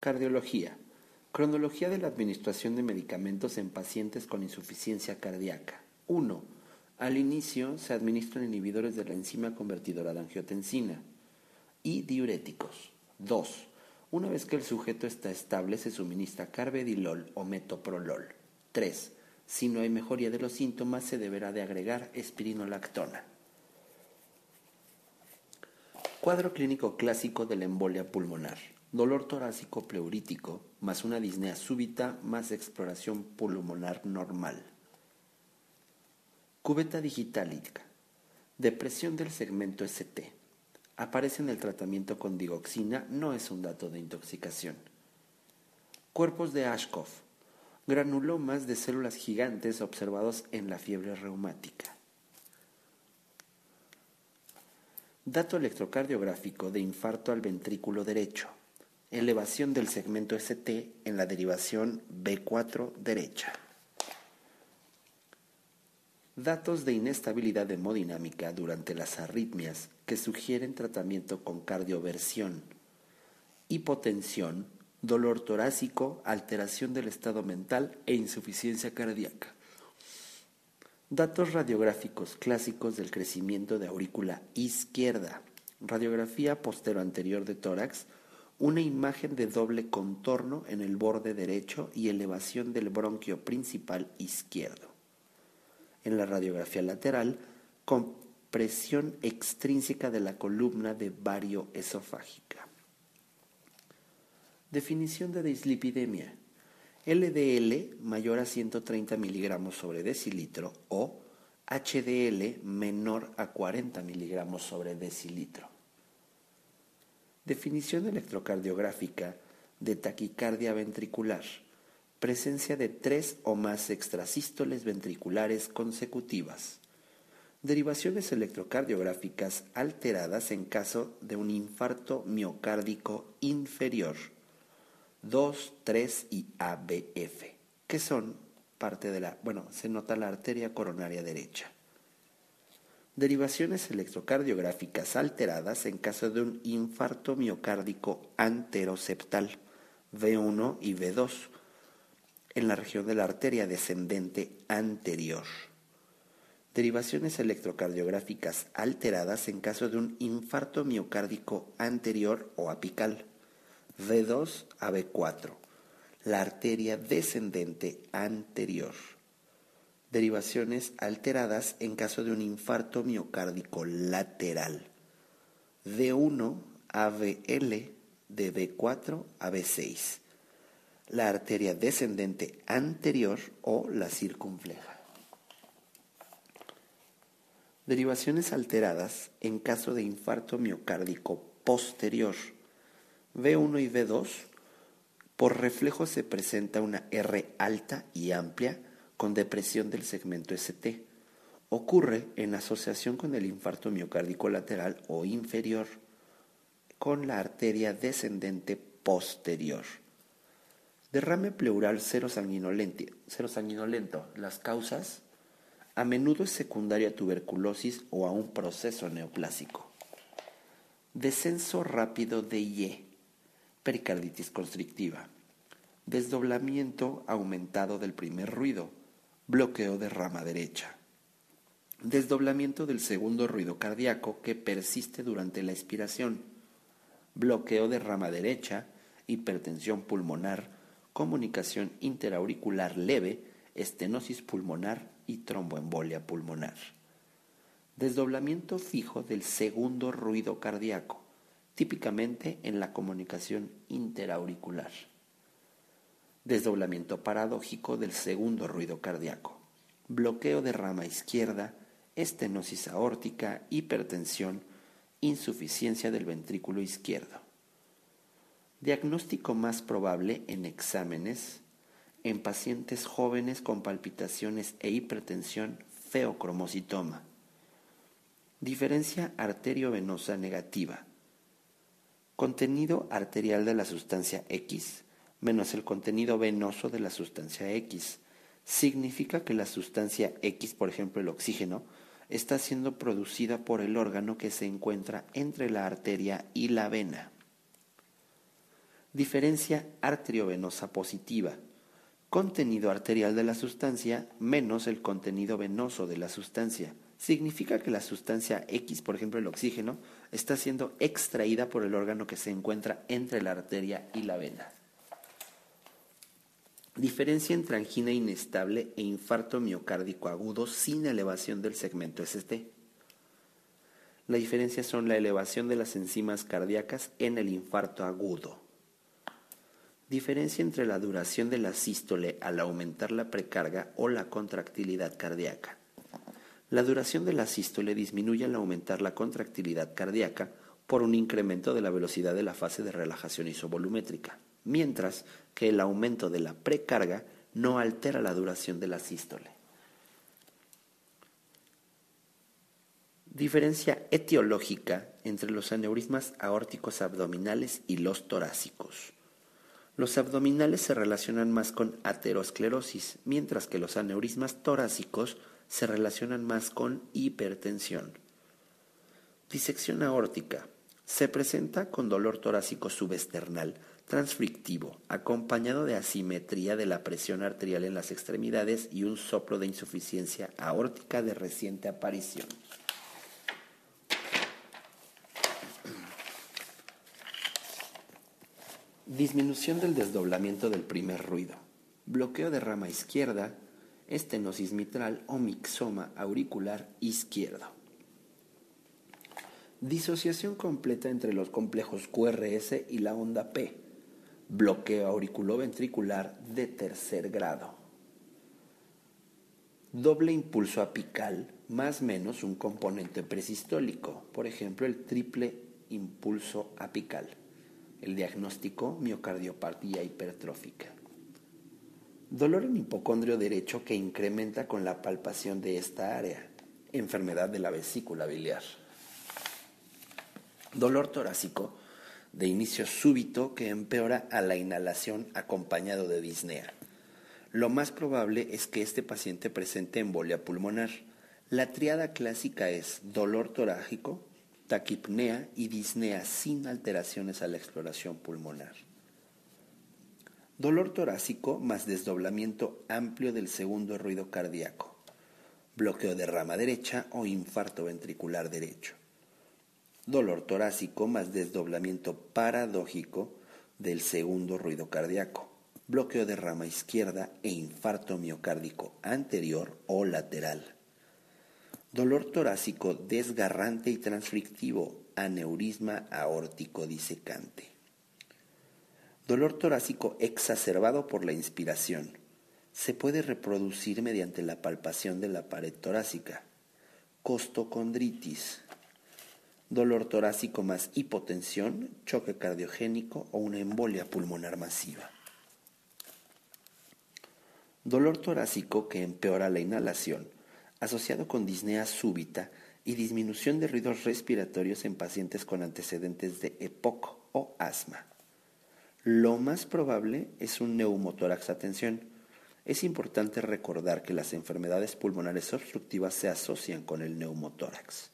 Cardiología. Cronología de la administración de medicamentos en pacientes con insuficiencia cardíaca. 1. Al inicio se administran inhibidores de la enzima convertidora de angiotensina y diuréticos. 2. Una vez que el sujeto está estable, se suministra carvedilol o metoprolol. 3. Si no hay mejoría de los síntomas, se deberá de agregar espirinolactona. Cuadro clínico clásico de la embolia pulmonar. Dolor torácico pleurítico, más una disnea súbita, más exploración pulmonar normal. Cubeta digitálica. Depresión del segmento ST aparece en el tratamiento con digoxina no es un dato de intoxicación. Cuerpos de Ashkoff, granulomas de células gigantes observados en la fiebre reumática. Dato electrocardiográfico de infarto al ventrículo derecho. Elevación del segmento ST en la derivación B4 derecha. Datos de inestabilidad hemodinámica durante las arritmias que sugieren tratamiento con cardioversión, hipotensión, dolor torácico, alteración del estado mental e insuficiencia cardíaca. Datos radiográficos clásicos del crecimiento de aurícula izquierda. Radiografía postero anterior de tórax, una imagen de doble contorno en el borde derecho y elevación del bronquio principal izquierdo. En la radiografía lateral, presión extrínseca de la columna de vario esofágica. Definición de dislipidemia. LDL mayor a 130 miligramos sobre decilitro o HDL menor a 40 miligramos sobre decilitro. Definición electrocardiográfica de taquicardia ventricular. Presencia de tres o más extrasístoles ventriculares consecutivas derivaciones electrocardiográficas alteradas en caso de un infarto miocárdico inferior 2, 3 y ABF, que son parte de la, bueno, se nota la arteria coronaria derecha. Derivaciones electrocardiográficas alteradas en caso de un infarto miocárdico anteroseptal V1 y V2 en la región de la arteria descendente anterior derivaciones electrocardiográficas alteradas en caso de un infarto miocárdico anterior o apical, V2 a B4, la arteria descendente anterior. Derivaciones alteradas en caso de un infarto miocárdico lateral, D1 a BL de B4 a B6, la arteria descendente anterior o la circunfleja. Derivaciones alteradas en caso de infarto miocárdico posterior. V1 y V2. Por reflejo se presenta una R alta y amplia con depresión del segmento ST. Ocurre en asociación con el infarto miocárdico lateral o inferior con la arteria descendente posterior. Derrame pleural cero sanguinolento. Las causas a menudo es secundaria a tuberculosis o a un proceso neoplásico. Descenso rápido de Y, pericarditis constrictiva. Desdoblamiento aumentado del primer ruido, bloqueo de rama derecha. Desdoblamiento del segundo ruido cardíaco que persiste durante la expiración. Bloqueo de rama derecha, hipertensión pulmonar, comunicación interauricular leve, estenosis pulmonar y tromboembolia pulmonar. Desdoblamiento fijo del segundo ruido cardíaco, típicamente en la comunicación interauricular. Desdoblamiento paradójico del segundo ruido cardíaco. Bloqueo de rama izquierda, estenosis aórtica, hipertensión, insuficiencia del ventrículo izquierdo. Diagnóstico más probable en exámenes en pacientes jóvenes con palpitaciones e hipertensión feocromocitoma. Diferencia arteriovenosa negativa. Contenido arterial de la sustancia X menos el contenido venoso de la sustancia X. Significa que la sustancia X, por ejemplo el oxígeno, está siendo producida por el órgano que se encuentra entre la arteria y la vena. Diferencia arteriovenosa positiva. Contenido arterial de la sustancia menos el contenido venoso de la sustancia. Significa que la sustancia X, por ejemplo el oxígeno, está siendo extraída por el órgano que se encuentra entre la arteria y la vena. Diferencia entre angina inestable e infarto miocárdico agudo sin elevación del segmento ST. La diferencia son la elevación de las enzimas cardíacas en el infarto agudo. Diferencia entre la duración de la sístole al aumentar la precarga o la contractilidad cardíaca. La duración de la sístole disminuye al aumentar la contractilidad cardíaca por un incremento de la velocidad de la fase de relajación isovolumétrica mientras que el aumento de la precarga no altera la duración de la sístole. Diferencia etiológica entre los aneurismas aórticos abdominales y los torácicos. Los abdominales se relacionan más con aterosclerosis, mientras que los aneurismas torácicos se relacionan más con hipertensión. Disección aórtica. Se presenta con dolor torácico subesternal, transfrictivo, acompañado de asimetría de la presión arterial en las extremidades y un soplo de insuficiencia aórtica de reciente aparición. Disminución del desdoblamiento del primer ruido. Bloqueo de rama izquierda, estenosis mitral o mixoma auricular izquierdo. Disociación completa entre los complejos QRS y la onda P bloqueo auriculoventricular de tercer grado. Doble impulso apical más menos un componente presistólico, por ejemplo el triple impulso apical. El diagnóstico miocardiopatía hipertrófica. Dolor en hipocondrio derecho que incrementa con la palpación de esta área. Enfermedad de la vesícula biliar. Dolor torácico de inicio súbito que empeora a la inhalación acompañado de disnea. Lo más probable es que este paciente presente embolia pulmonar. La triada clásica es dolor torácico, taquipnea y disnea sin alteraciones a la exploración pulmonar. Dolor torácico más desdoblamiento amplio del segundo ruido cardíaco, bloqueo de rama derecha o infarto ventricular derecho dolor torácico más desdoblamiento paradójico del segundo ruido cardíaco, bloqueo de rama izquierda e infarto miocárdico anterior o lateral. Dolor torácico desgarrante y transfrictivo, aneurisma aórtico disecante. Dolor torácico exacerbado por la inspiración. Se puede reproducir mediante la palpación de la pared torácica. Costocondritis, dolor torácico más hipotensión, choque cardiogénico o una embolia pulmonar masiva. Dolor torácico que empeora la inhalación, asociado con disnea súbita y disminución de ruidos respiratorios en pacientes con antecedentes de EPOC o asma. Lo más probable es un neumotórax atención. Es importante recordar que las enfermedades pulmonares obstructivas se asocian con el neumotórax.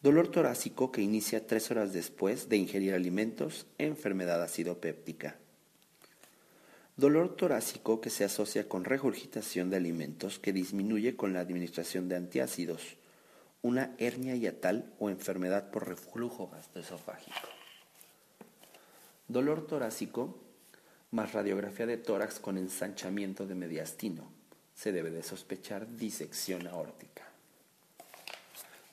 Dolor torácico que inicia tres horas después de ingerir alimentos, enfermedad acidopéptica. Dolor torácico que se asocia con regurgitación de alimentos que disminuye con la administración de antiácidos, una hernia hiatal o enfermedad por reflujo gastroesofágico. Dolor torácico más radiografía de tórax con ensanchamiento de mediastino. Se debe de sospechar disección aórtica.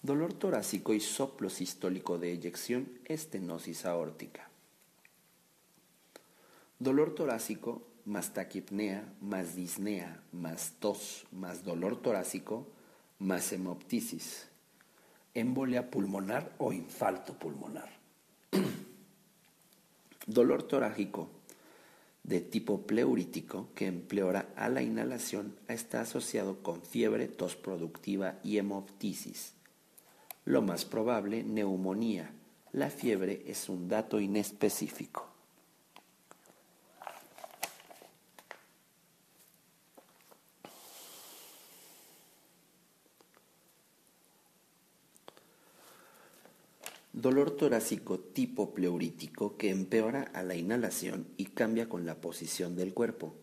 Dolor torácico y soplo sistólico de eyección, estenosis aórtica. Dolor torácico más taquipnea, más disnea, más tos, más dolor torácico, más hemoptisis, embolia pulmonar o infarto pulmonar. dolor torácico de tipo pleurítico que empeora a la inhalación está asociado con fiebre, tos productiva y hemoptisis lo más probable, neumonía. La fiebre es un dato inespecífico. Dolor torácico tipo pleurítico que empeora a la inhalación y cambia con la posición del cuerpo.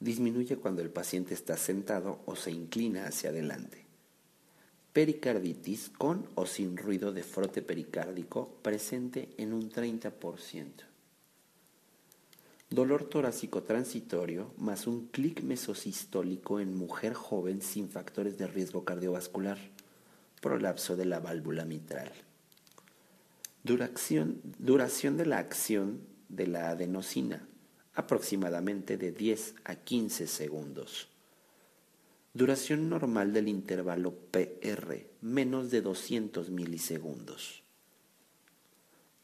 Disminuye cuando el paciente está sentado o se inclina hacia adelante. Pericarditis con o sin ruido de frote pericárdico presente en un 30%. Dolor torácico transitorio más un clic mesosistólico en mujer joven sin factores de riesgo cardiovascular. Prolapso de la válvula mitral. Duración, duración de la acción de la adenosina, aproximadamente de 10 a 15 segundos. Duración normal del intervalo PR, menos de 200 milisegundos.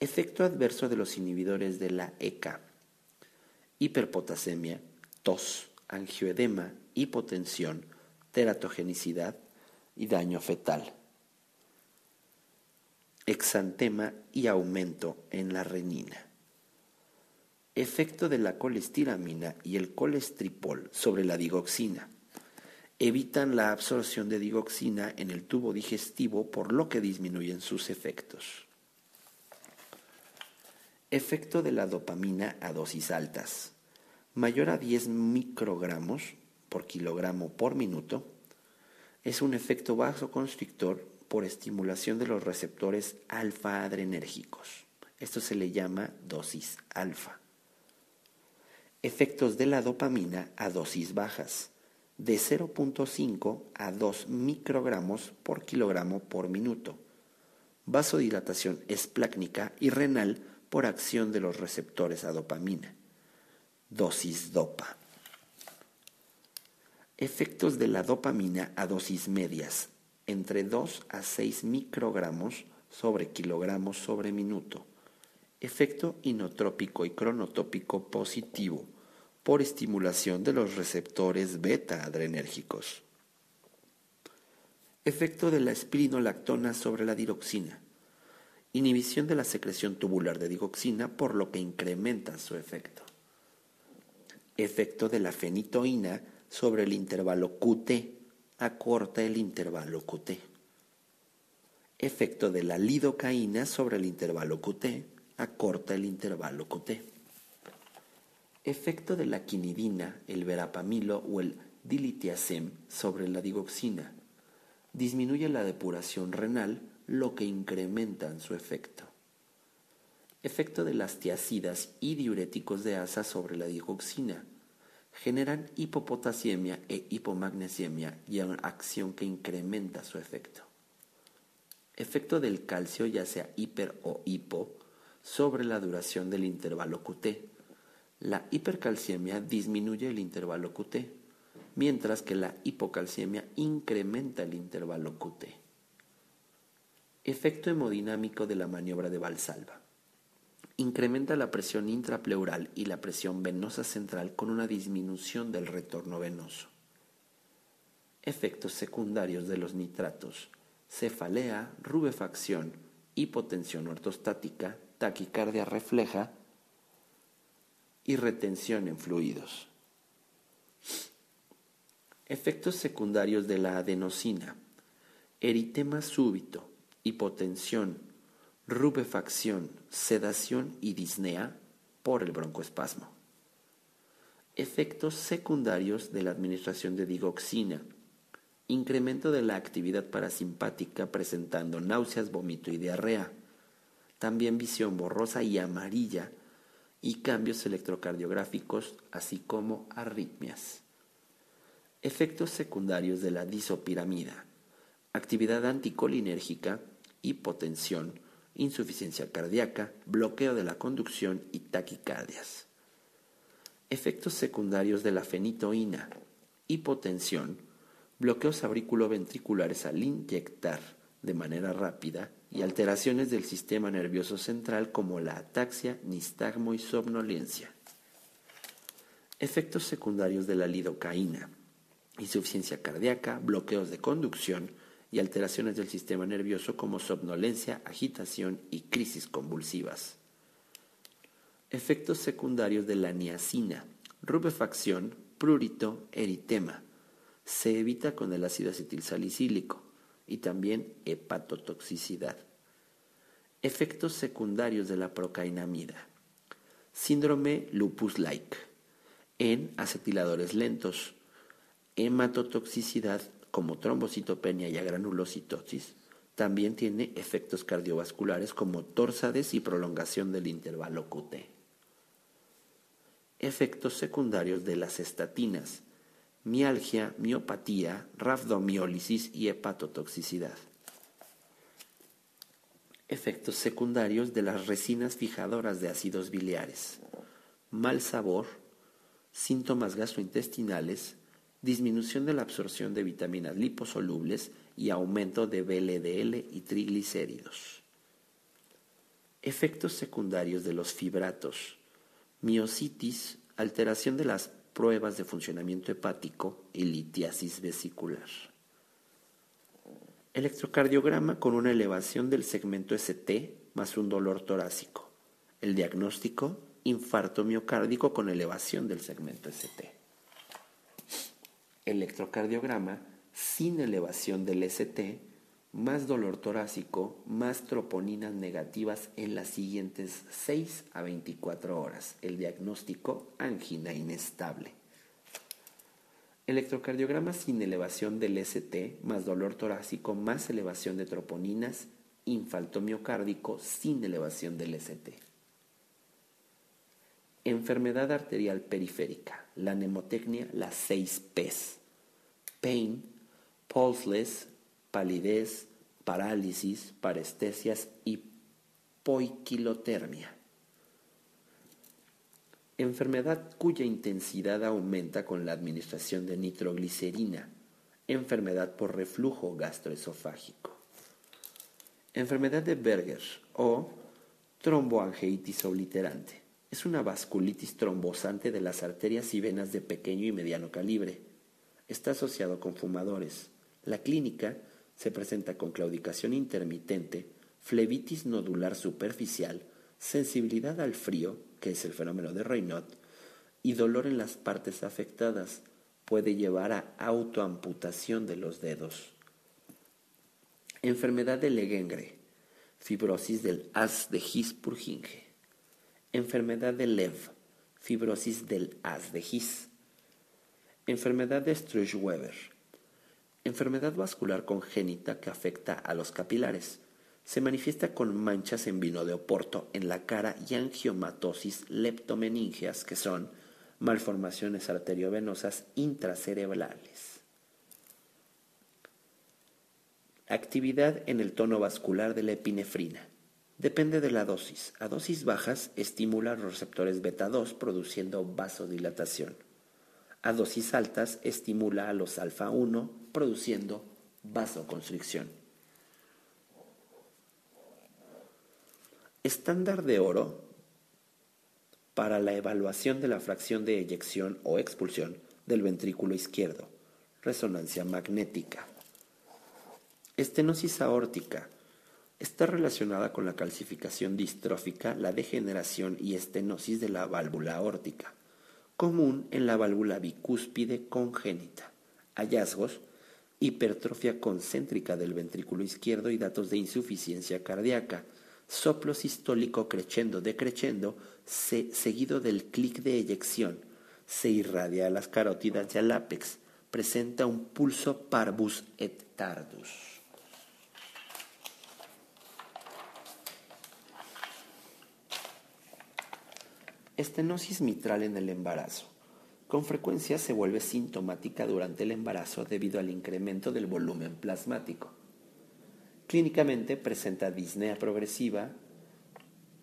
Efecto adverso de los inhibidores de la ECA. Hiperpotasemia, tos, angioedema, hipotensión, teratogenicidad y daño fetal exantema y aumento en la renina. Efecto de la colestiramina y el colestripol sobre la digoxina. Evitan la absorción de digoxina en el tubo digestivo por lo que disminuyen sus efectos. Efecto de la dopamina a dosis altas. Mayor a 10 microgramos por kilogramo por minuto. Es un efecto vasoconstrictor por estimulación de los receptores alfa-adrenérgicos. Esto se le llama dosis alfa. Efectos de la dopamina a dosis bajas, de 0.5 a 2 microgramos por kilogramo por minuto. Vasodilatación esplácnica y renal por acción de los receptores a dopamina. Dosis dopa. Efectos de la dopamina a dosis medias, entre 2 a 6 microgramos sobre kilogramos sobre minuto. Efecto inotrópico y cronotópico positivo por estimulación de los receptores beta adrenérgicos. Efecto de la espirinolactona sobre la diroxina. Inhibición de la secreción tubular de digoxina por lo que incrementa su efecto. Efecto de la fenitoína sobre el intervalo QT acorta el intervalo QT. Efecto de la lidocaína sobre el intervalo QT acorta el intervalo QT. Efecto de la quinidina, el verapamilo o el dilitiazem sobre la digoxina. Disminuye la depuración renal, lo que incrementa su efecto. Efecto de las tiacidas y diuréticos de asa sobre la digoxina generan hipopotasiemia e hipomagnesiemia y una acción que incrementa su efecto. Efecto del calcio, ya sea hiper o hipo, sobre la duración del intervalo QT. La hipercalciemia disminuye el intervalo QT, mientras que la hipocalciemia incrementa el intervalo QT. Efecto hemodinámico de la maniobra de Valsalva. Incrementa la presión intrapleural y la presión venosa central con una disminución del retorno venoso. Efectos secundarios de los nitratos. Cefalea, rubefacción, hipotensión ortostática, taquicardia refleja y retención en fluidos. Efectos secundarios de la adenosina. Eritema súbito, hipotensión, rubefacción, sedación y disnea por el broncoespasmo. Efectos secundarios de la administración de digoxina. Incremento de la actividad parasimpática presentando náuseas, vómito y diarrea. También visión borrosa y amarilla y cambios electrocardiográficos, así como arritmias. Efectos secundarios de la disopiramida. Actividad anticolinérgica, hipotensión, insuficiencia cardíaca, bloqueo de la conducción y taquicardias. Efectos secundarios de la fenitoína, hipotensión, bloqueos auriculoventriculares al inyectar de manera rápida y alteraciones del sistema nervioso central como la ataxia, nistagmo y somnolencia. Efectos secundarios de la lidocaína, insuficiencia cardíaca, bloqueos de conducción, y alteraciones del sistema nervioso como somnolencia, agitación y crisis convulsivas. Efectos secundarios de la niacina, rubefacción, prurito, eritema. Se evita con el ácido acetilsalicílico y también hepatotoxicidad. Efectos secundarios de la procainamida. Síndrome lupus-like en acetiladores lentos. Hematotoxicidad como trombocitopenia y agranulocitosis. También tiene efectos cardiovasculares como torsades y prolongación del intervalo QT. Efectos secundarios de las estatinas. Mialgia, miopatía, rhabdomiólisis y hepatotoxicidad. Efectos secundarios de las resinas fijadoras de ácidos biliares. Mal sabor, síntomas gastrointestinales, disminución de la absorción de vitaminas liposolubles y aumento de VLDL y triglicéridos. Efectos secundarios de los fibratos, miocitis, alteración de las pruebas de funcionamiento hepático y litiasis vesicular. Electrocardiograma con una elevación del segmento ST más un dolor torácico. El diagnóstico, infarto miocárdico con elevación del segmento ST. Electrocardiograma sin elevación del ST más dolor torácico más troponinas negativas en las siguientes 6 a 24 horas. El diagnóstico, angina inestable. Electrocardiograma sin elevación del ST, más dolor torácico, más elevación de troponinas, infarto miocárdico sin elevación del ST. Enfermedad arterial periférica, la nemotecnia, las 6 Ps. Pain, pulseless, palidez, parálisis, parestesias y poiquilotermia enfermedad cuya intensidad aumenta con la administración de nitroglicerina, enfermedad por reflujo gastroesofágico. Enfermedad de Berger o tromboangeitis obliterante. Es una vasculitis trombosante de las arterias y venas de pequeño y mediano calibre. Está asociado con fumadores. La clínica se presenta con claudicación intermitente, flebitis nodular superficial, sensibilidad al frío, que es el fenómeno de Raynaud, y dolor en las partes afectadas puede llevar a autoamputación de los dedos. Enfermedad de Legengre, fibrosis del haz de His-Purkinje. Enfermedad de Lev, fibrosis del haz de His. Enfermedad de Struge-Weber, enfermedad vascular congénita que afecta a los capilares se manifiesta con manchas en vino de Oporto en la cara y angiomatosis leptomeningeas, que son malformaciones arteriovenosas intracerebrales. Actividad en el tono vascular de la epinefrina. Depende de la dosis. A dosis bajas estimula los receptores beta 2 produciendo vasodilatación. A dosis altas estimula a los alfa 1 produciendo vasoconstricción. Estándar de oro para la evaluación de la fracción de eyección o expulsión del ventrículo izquierdo. Resonancia magnética. Estenosis aórtica. Está relacionada con la calcificación distrófica, la degeneración y estenosis de la válvula aórtica, común en la válvula bicúspide congénita. Hallazgos, hipertrofia concéntrica del ventrículo izquierdo y datos de insuficiencia cardíaca soplo sistólico crescendo decreciendo seguido del clic de eyección. Se irradia a las carótidas y al ápex. Presenta un pulso parvus et tardus. Estenosis mitral en el embarazo. Con frecuencia se vuelve sintomática durante el embarazo debido al incremento del volumen plasmático. Clínicamente presenta disnea progresiva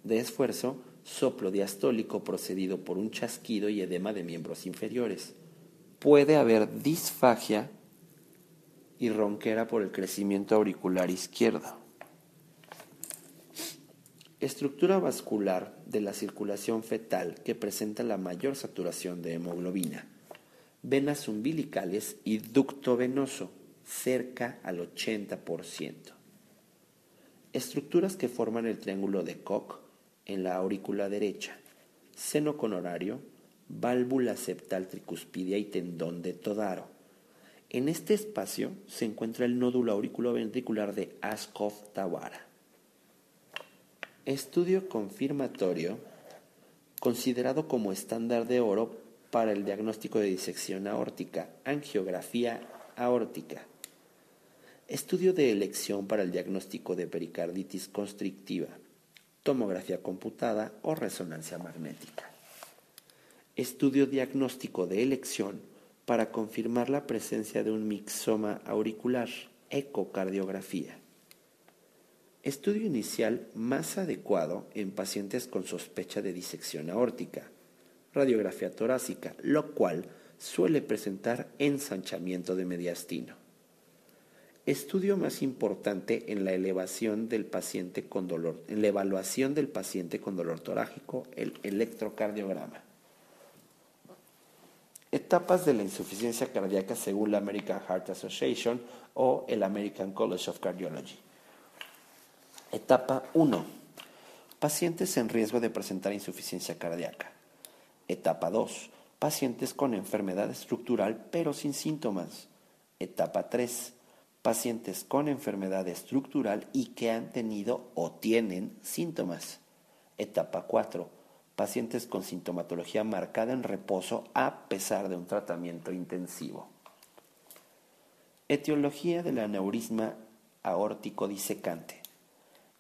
de esfuerzo, soplo diastólico procedido por un chasquido y edema de miembros inferiores. Puede haber disfagia y ronquera por el crecimiento auricular izquierdo. Estructura vascular de la circulación fetal que presenta la mayor saturación de hemoglobina. Venas umbilicales y ducto venoso cerca al 80% estructuras que forman el triángulo de Koch en la aurícula derecha, seno conorario, válvula septal tricuspidia y tendón de Todaro. En este espacio se encuentra el nódulo auriculoventricular de Askov-Tawara. Estudio confirmatorio considerado como estándar de oro para el diagnóstico de disección aórtica, angiografía aórtica. Estudio de elección para el diagnóstico de pericarditis constrictiva, tomografía computada o resonancia magnética. Estudio diagnóstico de elección para confirmar la presencia de un mixoma auricular, ecocardiografía. Estudio inicial más adecuado en pacientes con sospecha de disección aórtica, radiografía torácica, lo cual suele presentar ensanchamiento de mediastino. Estudio más importante en la elevación del paciente con dolor, en la evaluación del paciente con dolor torácico, el electrocardiograma. Etapas de la insuficiencia cardíaca según la American Heart Association o el American College of Cardiology. Etapa 1. Pacientes en riesgo de presentar insuficiencia cardíaca. Etapa 2. Pacientes con enfermedad estructural pero sin síntomas. Etapa 3. Pacientes con enfermedad estructural y que han tenido o tienen síntomas. Etapa 4. Pacientes con sintomatología marcada en reposo a pesar de un tratamiento intensivo. Etiología del aneurisma aórtico disecante.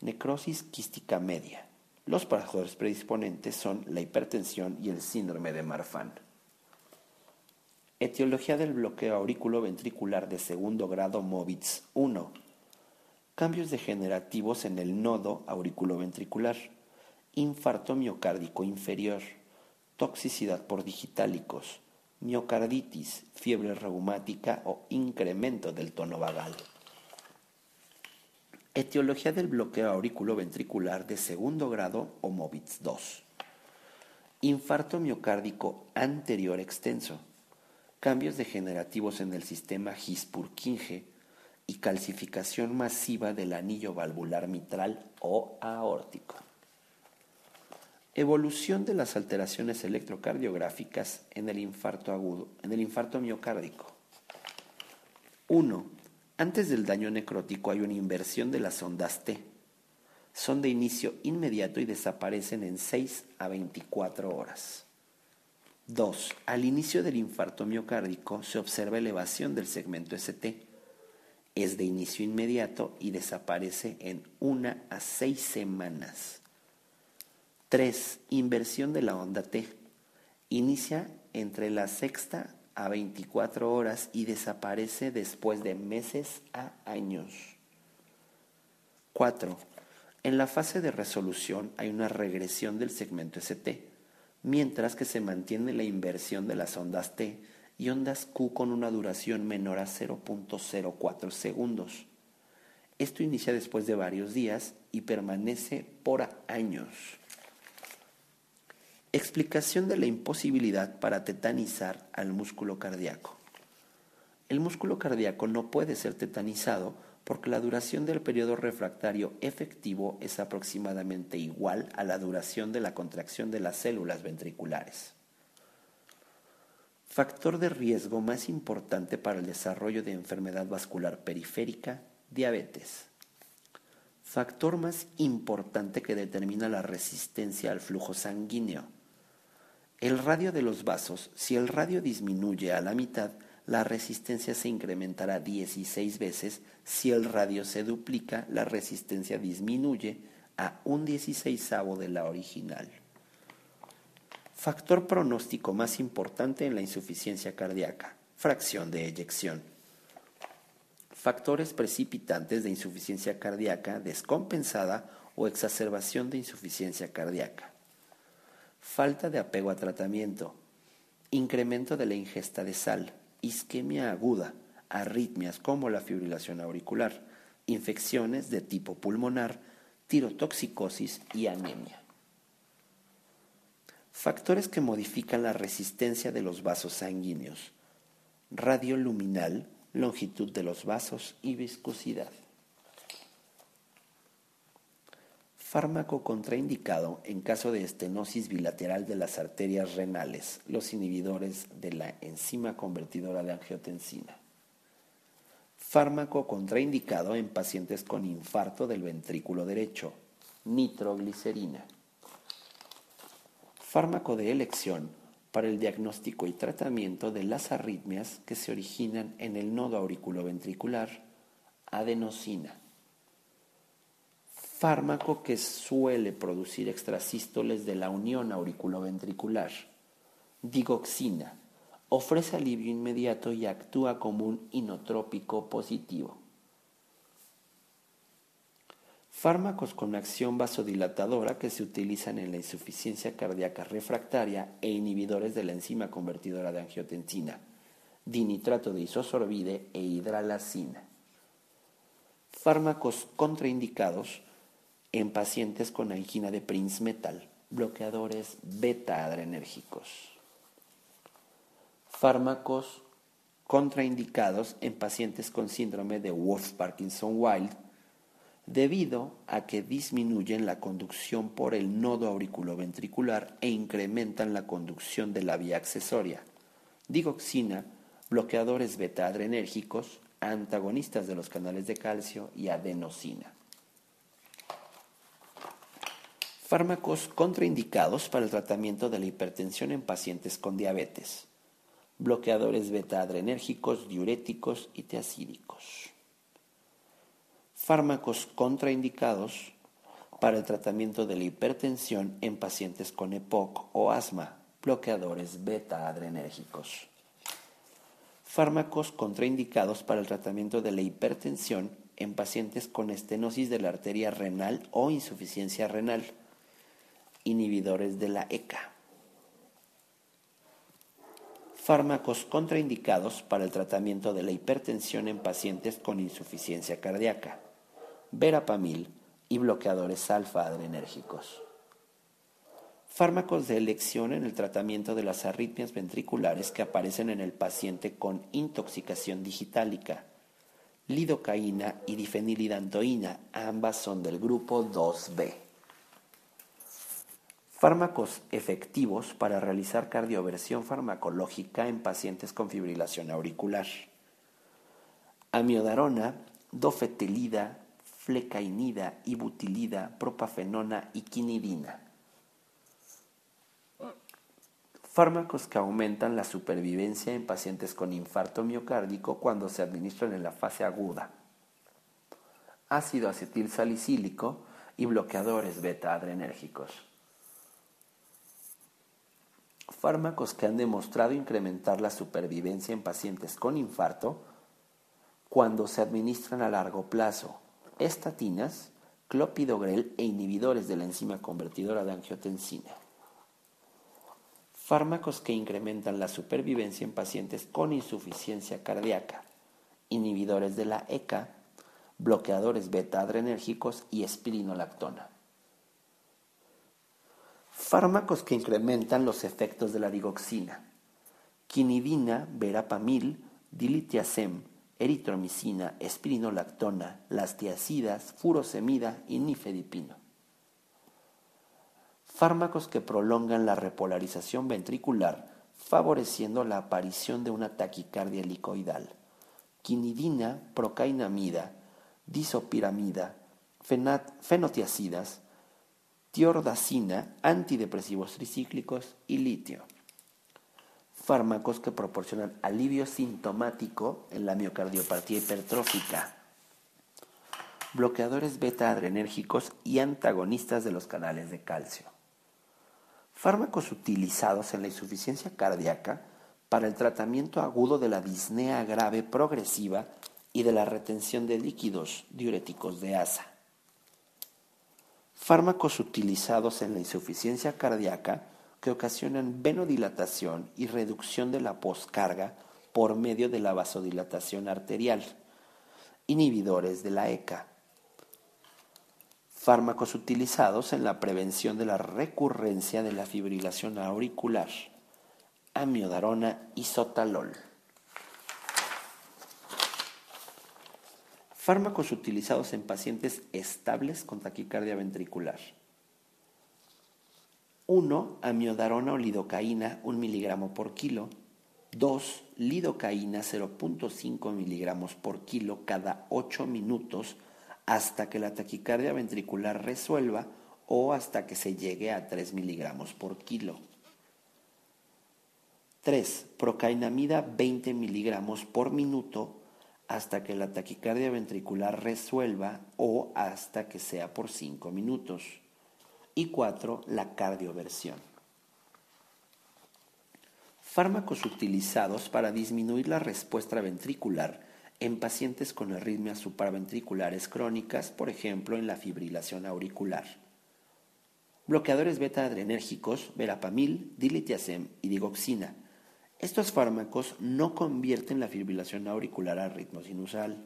Necrosis quística media. Los factores predisponentes son la hipertensión y el síndrome de Marfan. Etiología del bloqueo auriculoventricular de segundo grado MOVITS 1. Cambios degenerativos en el nodo auriculoventricular. Infarto miocárdico inferior. Toxicidad por digitálicos. Miocarditis, fiebre reumática o incremento del tono vagal. Etiología del bloqueo auriculoventricular de segundo grado o MOVITS 2. Infarto miocárdico anterior extenso. Cambios degenerativos en el sistema His-Purkinje y calcificación masiva del anillo valvular mitral o aórtico. Evolución de las alteraciones electrocardiográficas en el infarto agudo, en el infarto miocárdico. 1 antes del daño necrótico hay una inversión de las ondas T. Son de inicio inmediato y desaparecen en 6 a 24 horas. 2. Al inicio del infarto miocárdico se observa elevación del segmento ST. Es de inicio inmediato y desaparece en 1 a 6 semanas. 3. Inversión de la onda T. Inicia entre la sexta a 24 horas y desaparece después de meses a años. 4. En la fase de resolución hay una regresión del segmento ST, mientras que se mantiene la inversión de las ondas T y ondas Q con una duración menor a 0.04 segundos. Esto inicia después de varios días y permanece por años. Explicación de la imposibilidad para tetanizar al músculo cardíaco. El músculo cardíaco no puede ser tetanizado porque la duración del periodo refractario efectivo es aproximadamente igual a la duración de la contracción de las células ventriculares. Factor de riesgo más importante para el desarrollo de enfermedad vascular periférica, diabetes. Factor más importante que determina la resistencia al flujo sanguíneo el radio de los vasos, si el radio disminuye a la mitad, la resistencia se incrementará 16 veces. Si el radio se duplica, la resistencia disminuye a un 16 de la original. Factor pronóstico más importante en la insuficiencia cardíaca, fracción de eyección. Factores precipitantes de insuficiencia cardíaca descompensada o exacerbación de insuficiencia cardíaca falta de apego a tratamiento, incremento de la ingesta de sal, isquemia aguda, arritmias como la fibrilación auricular, infecciones de tipo pulmonar, tirotoxicosis y anemia. Factores que modifican la resistencia de los vasos sanguíneos, radio luminal, longitud de los vasos y viscosidad. Fármaco contraindicado en caso de estenosis bilateral de las arterias renales, los inhibidores de la enzima convertidora de angiotensina. Fármaco contraindicado en pacientes con infarto del ventrículo derecho, nitroglicerina. Fármaco de elección para el diagnóstico y tratamiento de las arritmias que se originan en el nodo auriculoventricular, adenosina. Fármaco que suele producir extrasístoles de la unión auriculoventricular, digoxina. Ofrece alivio inmediato y actúa como un inotrópico positivo. Fármacos con acción vasodilatadora que se utilizan en la insuficiencia cardíaca refractaria e inhibidores de la enzima convertidora de angiotensina, dinitrato de isosorbide e hidralacina. Fármacos contraindicados en pacientes con angina de Prince Metal, bloqueadores beta-adrenérgicos. Fármacos contraindicados en pacientes con síndrome de Wolff-Parkinson-Wild debido a que disminuyen la conducción por el nodo auriculoventricular e incrementan la conducción de la vía accesoria. Digoxina, bloqueadores beta-adrenérgicos, antagonistas de los canales de calcio y adenosina. Fármacos contraindicados para el tratamiento de la hipertensión en pacientes con diabetes. Bloqueadores beta-adrenérgicos, diuréticos y teacídicos fármacos contraindicados para el tratamiento de la hipertensión en pacientes con EPOC o asma, bloqueadores beta-adrenérgicos. Fármacos contraindicados para el tratamiento de la hipertensión en pacientes con estenosis de la arteria renal o insuficiencia renal, inhibidores de la ECA. Fármacos contraindicados para el tratamiento de la hipertensión en pacientes con insuficiencia cardíaca verapamil y bloqueadores alfa-adrenérgicos. Fármacos de elección en el tratamiento de las arritmias ventriculares que aparecen en el paciente con intoxicación digitálica. Lidocaína y difenilidantoína, ambas son del grupo 2B. Fármacos efectivos para realizar cardioversión farmacológica en pacientes con fibrilación auricular. Amiodarona, dofetilida, flecainida, ibutilida, propafenona y quinidina. Fármacos que aumentan la supervivencia en pacientes con infarto miocárdico cuando se administran en la fase aguda. Ácido acetil salicílico y bloqueadores beta-adrenérgicos. Fármacos que han demostrado incrementar la supervivencia en pacientes con infarto cuando se administran a largo plazo, estatinas, clopidogrel e inhibidores de la enzima convertidora de angiotensina. Fármacos que incrementan la supervivencia en pacientes con insuficiencia cardíaca, inhibidores de la ECA, bloqueadores beta-adrenérgicos y espirinolactona. Fármacos que incrementan los efectos de la digoxina, quinidina, verapamil, dilitiazem, eritromicina, espirinolactona, las tiacidas, furosemida y nifedipino. Fármacos que prolongan la repolarización ventricular, favoreciendo la aparición de una taquicardia helicoidal. Quinidina, procainamida, disopiramida, fenotiacidas, tiordacina, antidepresivos tricíclicos y litio fármacos que proporcionan alivio sintomático en la miocardiopatía hipertrófica, bloqueadores beta-adrenérgicos y antagonistas de los canales de calcio. Fármacos utilizados en la insuficiencia cardíaca para el tratamiento agudo de la disnea grave progresiva y de la retención de líquidos diuréticos de asa. Fármacos utilizados en la insuficiencia cardíaca que ocasionan venodilatación y reducción de la poscarga por medio de la vasodilatación arterial, inhibidores de la ECA, fármacos utilizados en la prevención de la recurrencia de la fibrilación auricular, amiodarona y sotalol. Fármacos utilizados en pacientes estables con taquicardia ventricular 1. Amiodarona o lidocaína 1 miligramo por kilo. 2. Lidocaína 0.5 miligramos por kilo cada 8 minutos hasta que la taquicardia ventricular resuelva o hasta que se llegue a 3 miligramos por kilo. 3. Procainamida 20 miligramos por minuto hasta que la taquicardia ventricular resuelva o hasta que sea por 5 minutos. Y 4. La cardioversión. Fármacos utilizados para disminuir la respuesta ventricular en pacientes con arritmias supraventriculares crónicas, por ejemplo en la fibrilación auricular. Bloqueadores beta-adrenérgicos, verapamil, dilitiazem y digoxina estos fármacos no convierten la fibrilación auricular a ritmo sinusal.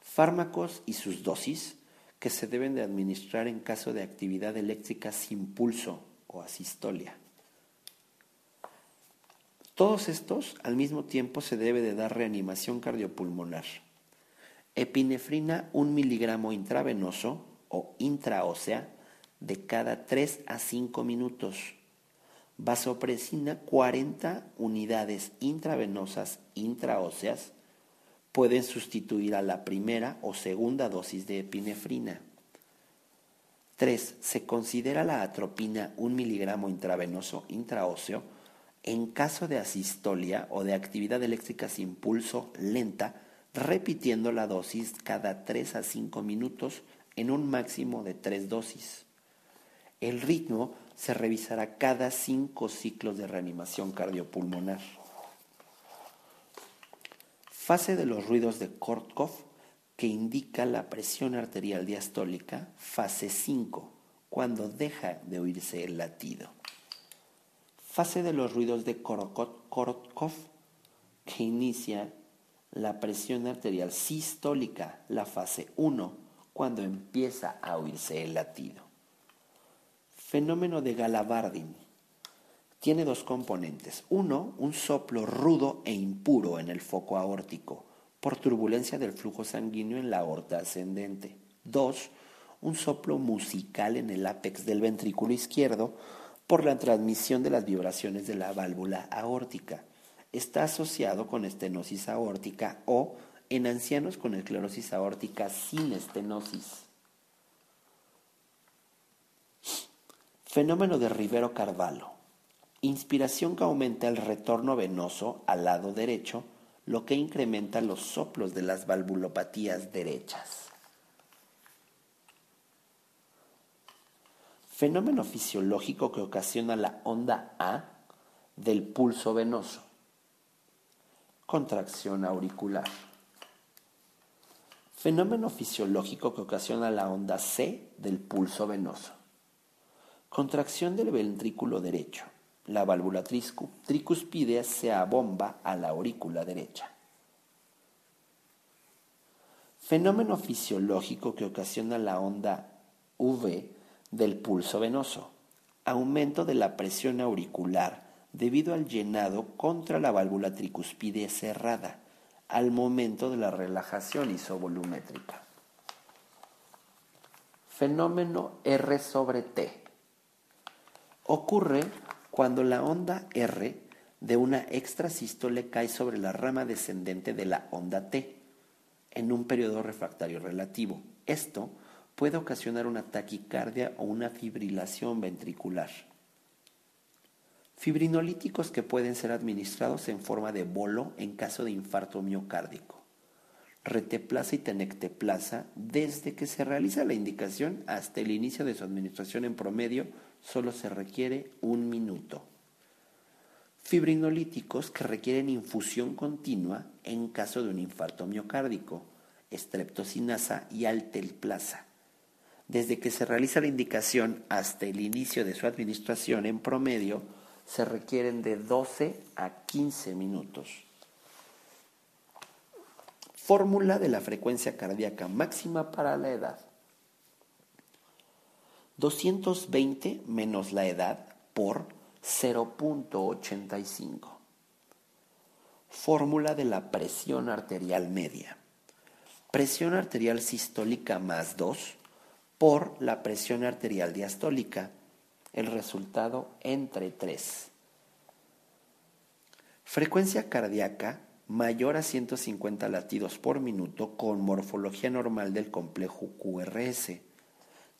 Fármacos y sus dosis que se deben de administrar en caso de actividad eléctrica sin pulso o asistolia. Todos estos al mismo tiempo se debe de dar reanimación cardiopulmonar. Epinefrina 1 miligramo intravenoso o intraósea de cada 3 a 5 minutos vasopresina 40 unidades intravenosas intraóseas pueden sustituir a la primera o segunda dosis de epinefrina. 3. Se considera la atropina 1 miligramo intravenoso intraóseo en caso de asistolia o de actividad eléctrica sin pulso lenta, repitiendo la dosis cada 3 a 5 minutos en un máximo de 3 dosis. El ritmo se revisará cada cinco ciclos de reanimación cardiopulmonar. Fase de los ruidos de Kortkov que indica la presión arterial diastólica, fase 5, cuando deja de oírse el latido. Fase de los ruidos de Kortkov que inicia la presión arterial sistólica, la fase 1, cuando empieza a oírse el latido. Fenómeno de Galavardin. Tiene dos componentes. Uno, un soplo rudo e impuro en el foco aórtico por turbulencia del flujo sanguíneo en la aorta ascendente. Dos, un soplo musical en el ápex del ventrículo izquierdo por la transmisión de las vibraciones de la válvula aórtica. Está asociado con estenosis aórtica o en ancianos con esclerosis aórtica sin estenosis. Fenómeno de Rivero Carvalho. Inspiración que aumenta el retorno venoso al lado derecho, lo que incrementa los soplos de las valvulopatías derechas. Fenómeno fisiológico que ocasiona la onda A del pulso venoso. Contracción auricular. Fenómeno fisiológico que ocasiona la onda C del pulso venoso. Contracción del ventrículo derecho. La válvula tricuspidea se abomba a la aurícula derecha. Fenómeno fisiológico que ocasiona la onda V del pulso venoso. Aumento de la presión auricular debido al llenado contra la válvula tricuspidea cerrada al momento de la relajación isovolumétrica. Fenómeno R sobre T Ocurre cuando la onda R de una extrasístole cae sobre la rama descendente de la onda T en un periodo refractario relativo. Esto puede ocasionar una taquicardia o una fibrilación ventricular. Fibrinolíticos que pueden ser administrados en forma de bolo en caso de infarto miocárdico. Reteplaza y tenecteplaza desde que se realiza la indicación hasta el inicio de su administración en promedio solo se requiere un minuto. Fibrinolíticos que requieren infusión continua en caso de un infarto miocárdico, estreptocinasa y altelplaza. Desde que se realiza la indicación hasta el inicio de su administración en promedio, se requieren de 12 a 15 minutos. Fórmula de la frecuencia cardíaca máxima para la edad. 220 menos la edad por 0.85. Fórmula de la presión arterial media. Presión arterial sistólica más 2 por la presión arterial diastólica. El resultado entre 3. Frecuencia cardíaca mayor a 150 latidos por minuto con morfología normal del complejo QRS,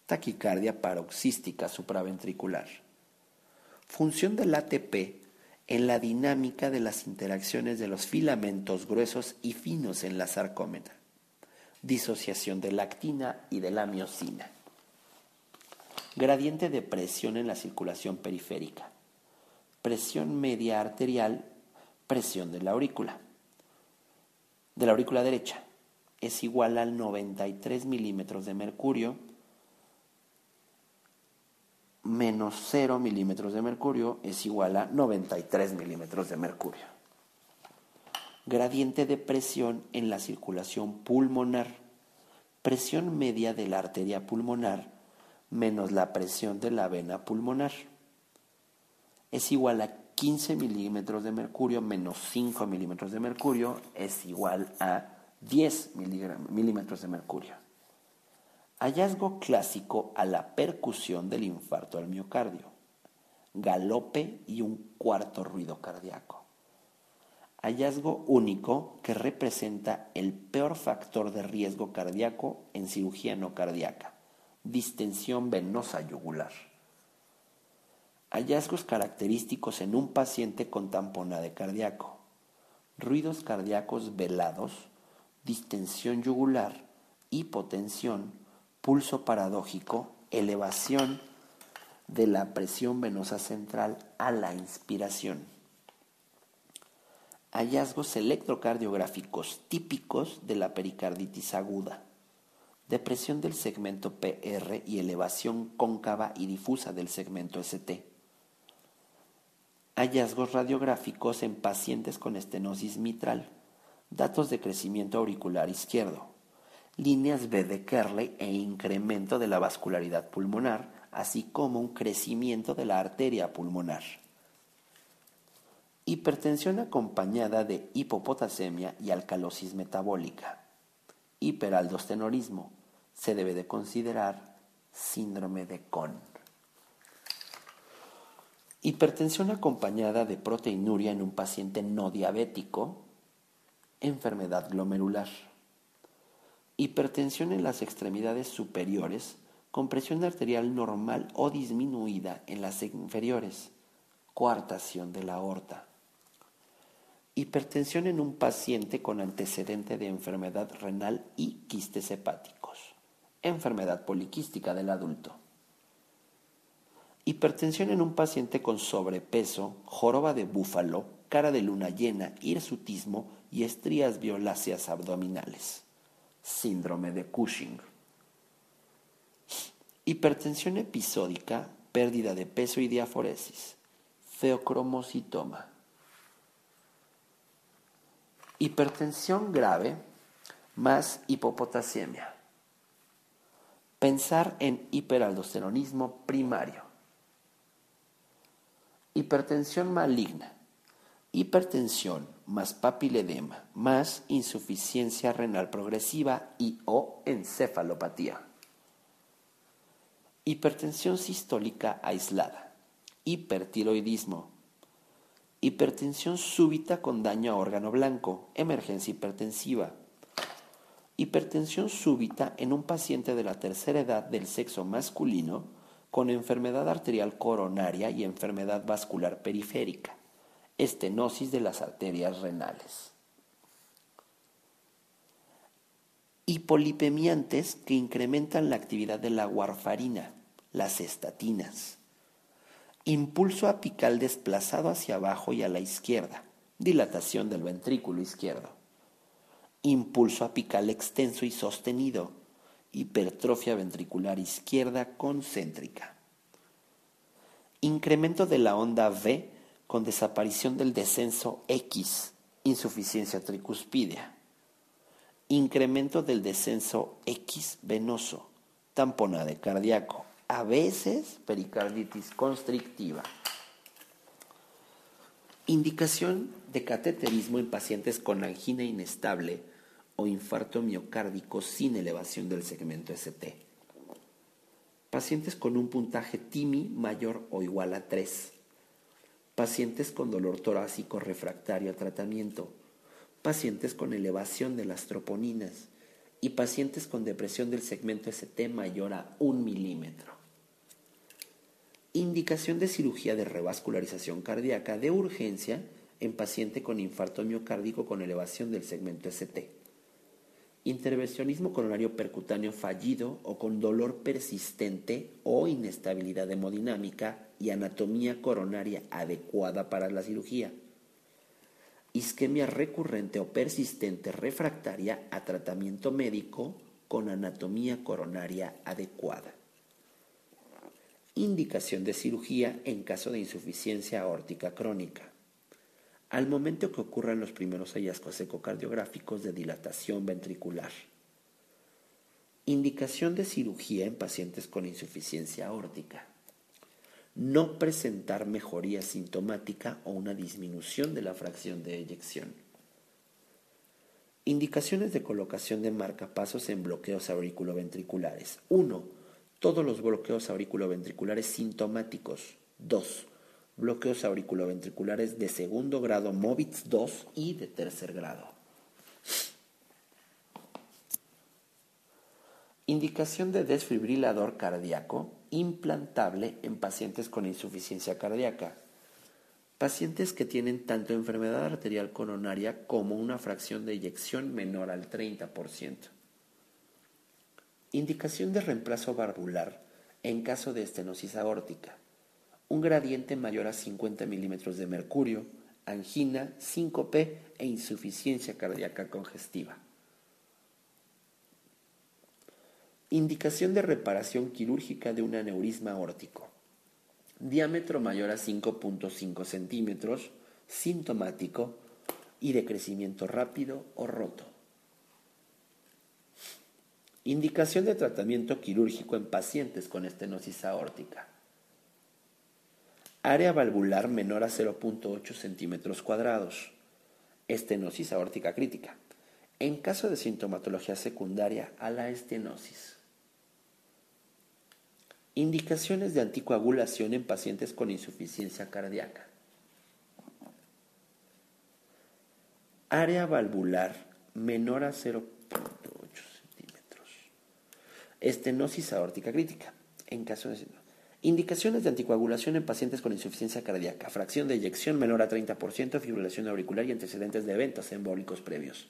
taquicardia paroxística supraventricular. Función del ATP en la dinámica de las interacciones de los filamentos gruesos y finos en la sarcómera. Disociación de la actina y de la miocina. Gradiente de presión en la circulación periférica. Presión media arterial, presión de la aurícula. De la aurícula derecha es igual al 93 milímetros de mercurio menos 0 milímetros de mercurio es igual a 93 milímetros de mercurio. Gradiente de presión en la circulación pulmonar. Presión media de la arteria pulmonar menos la presión de la vena pulmonar. Es igual a 15 milímetros de mercurio menos 5 milímetros de mercurio es igual a 10 milímetros de mercurio. Hallazgo clásico a la percusión del infarto al miocardio. Galope y un cuarto ruido cardíaco. Hallazgo único que representa el peor factor de riesgo cardíaco en cirugía no cardíaca distensión venosa yugular. Hallazgos característicos en un paciente con tamponade cardíaco. Ruidos cardíacos velados, distensión yugular, hipotensión, pulso paradójico, elevación de la presión venosa central a la inspiración. Hallazgos electrocardiográficos típicos de la pericarditis aguda depresión del segmento PR y elevación cóncava y difusa del segmento ST. Hallazgos radiográficos en pacientes con estenosis mitral. Datos de crecimiento auricular izquierdo. Líneas B de Kerley e incremento de la vascularidad pulmonar, así como un crecimiento de la arteria pulmonar. Hipertensión acompañada de hipopotasemia y alcalosis metabólica. Hiperaldostenorismo se debe de considerar síndrome de Kohn. Hipertensión acompañada de proteinuria en un paciente no diabético, enfermedad glomerular. Hipertensión en las extremidades superiores con presión arterial normal o disminuida en las inferiores, coartación de la aorta. Hipertensión en un paciente con antecedente de enfermedad renal y quistes hepáticos enfermedad poliquística del adulto. Hipertensión en un paciente con sobrepeso, joroba de búfalo, cara de luna llena, hirsutismo y estrías violáceas abdominales. Síndrome de Cushing. Hipertensión episódica, pérdida de peso y diaforesis. Feocromocitoma. Hipertensión grave más hipopotasemia. Pensar en hiperaldosteronismo primario. Hipertensión maligna. Hipertensión más papiledema más insuficiencia renal progresiva y o encefalopatía. Hipertensión sistólica aislada. Hipertiroidismo. Hipertensión súbita con daño a órgano blanco. Emergencia hipertensiva Hipertensión súbita en un paciente de la tercera edad del sexo masculino con enfermedad arterial coronaria y enfermedad vascular periférica, estenosis de las arterias renales. Hipolipemiantes que incrementan la actividad de la warfarina, las estatinas. Impulso apical desplazado hacia abajo y a la izquierda, dilatación del ventrículo izquierdo impulso apical extenso y sostenido, hipertrofia ventricular izquierda concéntrica. Incremento de la onda V con desaparición del descenso X, insuficiencia tricuspidea. Incremento del descenso X venoso, tamponade cardíaco, a veces pericarditis constrictiva. Indicación de cateterismo en pacientes con angina inestable o infarto miocárdico sin elevación del segmento ST. Pacientes con un puntaje TIMI mayor o igual a 3. Pacientes con dolor torácico refractario a tratamiento. pacientes con elevación de las troponinas y pacientes con depresión del segmento ST mayor a un milímetro. Indicación de cirugía de revascularización cardíaca de urgencia en paciente con infarto miocárdico con elevación del segmento ST. Intervencionismo coronario percutáneo fallido o con dolor persistente o inestabilidad hemodinámica y anatomía coronaria adecuada para la cirugía. Isquemia recurrente o persistente refractaria a tratamiento médico con anatomía coronaria adecuada. Indicación de cirugía en caso de insuficiencia aórtica crónica. Al momento que ocurran los primeros hallazgos ecocardiográficos de dilatación ventricular. Indicación de cirugía en pacientes con insuficiencia aórtica. No presentar mejoría sintomática o una disminución de la fracción de eyección. Indicaciones de colocación de marcapasos en bloqueos auriculoventriculares. 1 todos los bloqueos auriculoventriculares sintomáticos. 2. Bloqueos auriculoventriculares de segundo grado MOVITS 2 y de tercer grado. Indicación de desfibrilador cardíaco implantable en pacientes con insuficiencia cardíaca. Pacientes que tienen tanto enfermedad arterial coronaria como una fracción de eyección menor al 30%. Indicación de reemplazo valvular en caso de estenosis aórtica. Un gradiente mayor a 50 milímetros de mercurio, angina, síncope e insuficiencia cardíaca congestiva. Indicación de reparación quirúrgica de un aneurisma aórtico. Diámetro mayor a 5.5 centímetros, sintomático y de crecimiento rápido o roto. Indicación de tratamiento quirúrgico en pacientes con estenosis aórtica. Área valvular menor a 0.8 centímetros cuadrados. Estenosis aórtica crítica. En caso de sintomatología secundaria a la estenosis. Indicaciones de anticoagulación en pacientes con insuficiencia cardíaca. Área valvular menor a 0.8 estenosis aórtica crítica. En caso de indicaciones de anticoagulación en pacientes con insuficiencia cardíaca, fracción de eyección menor a 30%, fibrilación auricular y antecedentes de eventos embólicos previos.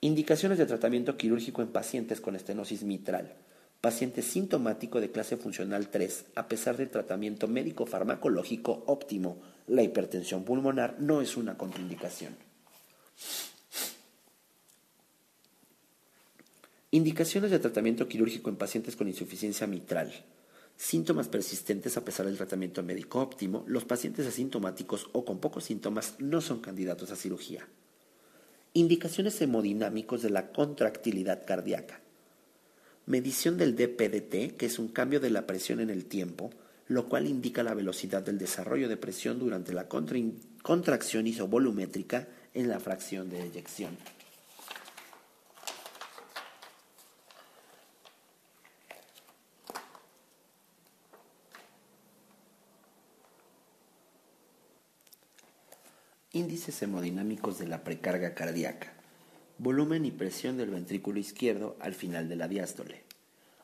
Indicaciones de tratamiento quirúrgico en pacientes con estenosis mitral, paciente sintomático de clase funcional 3, a pesar del tratamiento médico farmacológico óptimo, la hipertensión pulmonar no es una contraindicación. Indicaciones de tratamiento quirúrgico en pacientes con insuficiencia mitral. Síntomas persistentes a pesar del tratamiento médico óptimo. Los pacientes asintomáticos o con pocos síntomas no son candidatos a cirugía. Indicaciones hemodinámicos de la contractilidad cardíaca. Medición del DPDT, que es un cambio de la presión en el tiempo, lo cual indica la velocidad del desarrollo de presión durante la contracción isovolumétrica en la fracción de eyección. Índices hemodinámicos de la precarga cardíaca. Volumen y presión del ventrículo izquierdo al final de la diástole.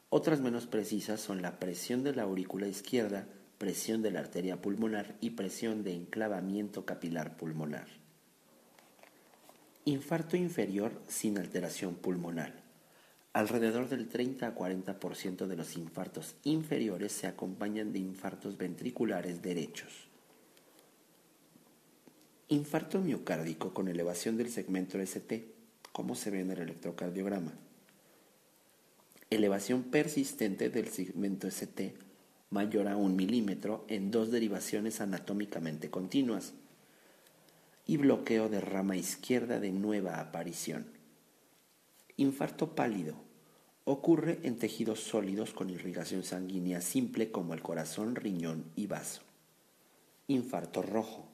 Otras menos precisas son la presión de la aurícula izquierda, presión de la arteria pulmonar y presión de enclavamiento capilar pulmonar. Infarto inferior sin alteración pulmonar. Alrededor del 30 a 40% de los infartos inferiores se acompañan de infartos ventriculares derechos. Infarto miocárdico con elevación del segmento ST, como se ve en el electrocardiograma. Elevación persistente del segmento ST mayor a un milímetro en dos derivaciones anatómicamente continuas. Y bloqueo de rama izquierda de nueva aparición. Infarto pálido. Ocurre en tejidos sólidos con irrigación sanguínea simple como el corazón, riñón y vaso. Infarto rojo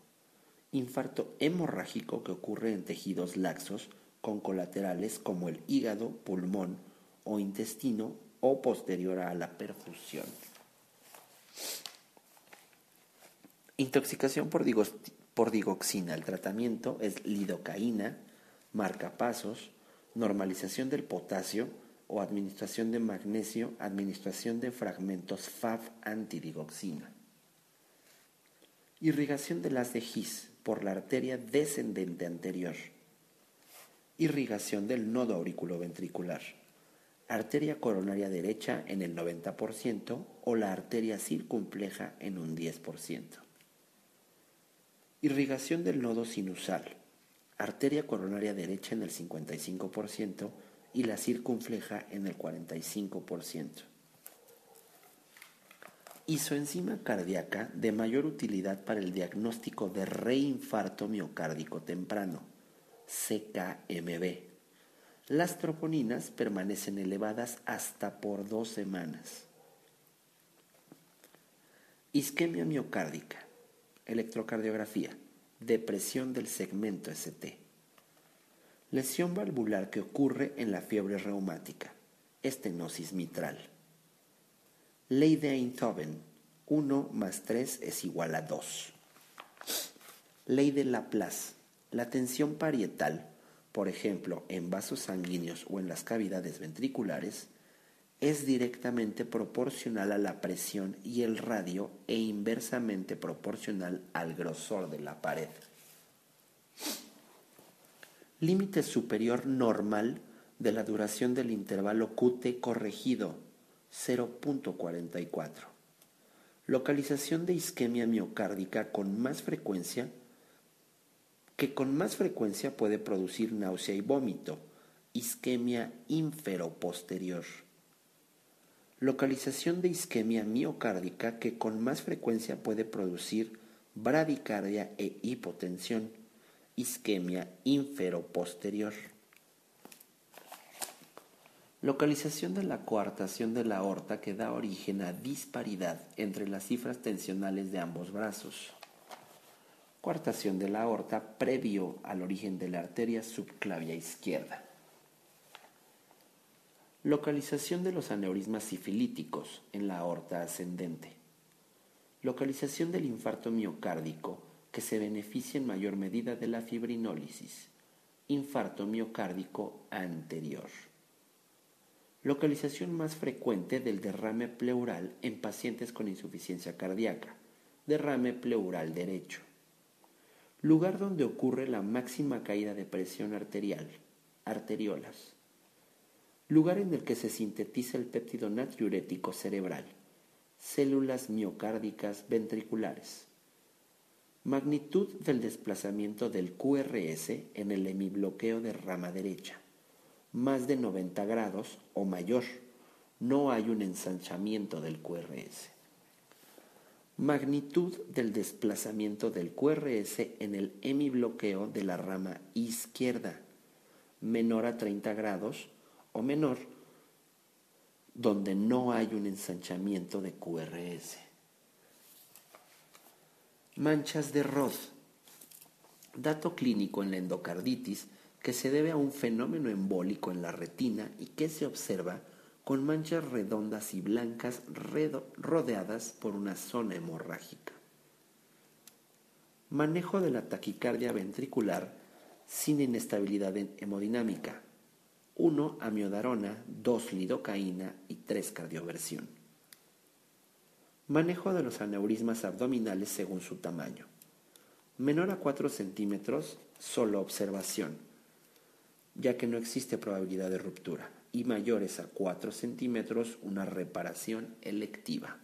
Infarto hemorrágico que ocurre en tejidos laxos con colaterales como el hígado, pulmón o intestino o posterior a la perfusión. Intoxicación por, digoxina, el tratamiento es lidocaína, marcapasos, normalización del potasio o administración de magnesio, administración de fragmentos FAV antidigoxina. Irrigación de las de Gis por la arteria descendente anterior. Irrigación del nodo auriculoventricular. Arteria coronaria derecha en el 90% o la arteria circunfleja en un 10%. Irrigación del nodo sinusal. Arteria coronaria derecha en el 55% y la circunfleja en el 45% isoenzima cardíaca de mayor utilidad para el diagnóstico de reinfarto miocárdico temprano, CKMB. Las troponinas permanecen elevadas hasta por dos semanas. Isquemia miocárdica, electrocardiografía, depresión del segmento ST. Lesión valvular que ocurre en la fiebre reumática, estenosis mitral. Ley de Einthoven, 1 más 3 es igual a 2. Ley de Laplace, la tensión parietal, por ejemplo, en vasos sanguíneos o en las cavidades ventriculares, es directamente proporcional a la presión y el radio e inversamente proporcional al grosor de la pared. Límite superior normal de la duración del intervalo QT corregido 0.44. Localización de isquemia miocárdica con más frecuencia que con más frecuencia puede producir náusea y vómito, isquemia inferoposterior. Localización de isquemia miocárdica que con más frecuencia puede producir bradicardia e hipotensión, isquemia inferoposterior. Localización de la coartación de la aorta que da origen a disparidad entre las cifras tensionales de ambos brazos. Coartación de la aorta previo al origen de la arteria subclavia izquierda. Localización de los aneurismas sifilíticos en la aorta ascendente. Localización del infarto miocárdico que se beneficia en mayor medida de la fibrinólisis. Infarto miocárdico anterior. Localización más frecuente del derrame pleural en pacientes con insuficiencia cardíaca. Derrame pleural derecho. Lugar donde ocurre la máxima caída de presión arterial. Arteriolas. Lugar en el que se sintetiza el péptido natriurético cerebral. Células miocárdicas ventriculares. Magnitud del desplazamiento del QRS en el hemibloqueo de rama derecha más de 90 grados o mayor. No hay un ensanchamiento del QRS. Magnitud del desplazamiento del QRS en el hemibloqueo de la rama izquierda, menor a 30 grados o menor, donde no hay un ensanchamiento de QRS. Manchas de Roth. Dato clínico en la endocarditis que se debe a un fenómeno embólico en la retina y que se observa con manchas redondas y blancas rodeadas por una zona hemorrágica. Manejo de la taquicardia ventricular sin inestabilidad hemodinámica. 1 amiodarona, 2 lidocaína y 3 cardioversión. Manejo de los aneurismas abdominales según su tamaño. Menor a 4 centímetros, solo observación ya que no existe probabilidad de ruptura, y mayores a 4 centímetros una reparación electiva.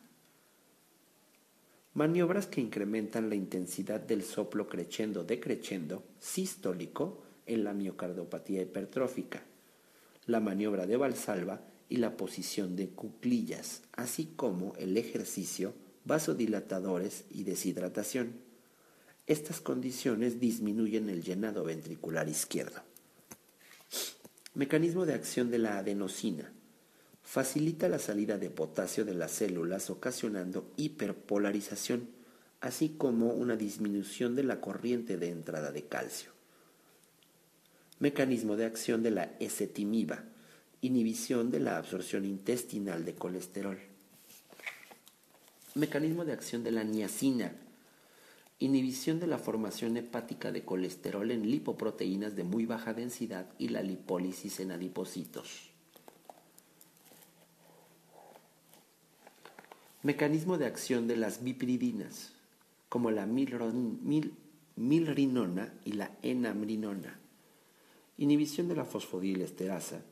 Maniobras que incrementan la intensidad del soplo creciendo decreciendo sistólico en la miocardiopatía hipertrófica, la maniobra de Valsalva y la posición de cuclillas, así como el ejercicio, vasodilatadores y deshidratación. Estas condiciones disminuyen el llenado ventricular izquierdo. Mecanismo de acción de la adenosina. Facilita la salida de potasio de las células ocasionando hiperpolarización, así como una disminución de la corriente de entrada de calcio. Mecanismo de acción de la ezetimiba. Inhibición de la absorción intestinal de colesterol. Mecanismo de acción de la niacina. Inhibición de la formación hepática de colesterol en lipoproteínas de muy baja densidad y la lipólisis en adipocitos. Mecanismo de acción de las bipridinas, como la milrinona y la enamrinona. Inhibición de la fosfodilesterasa,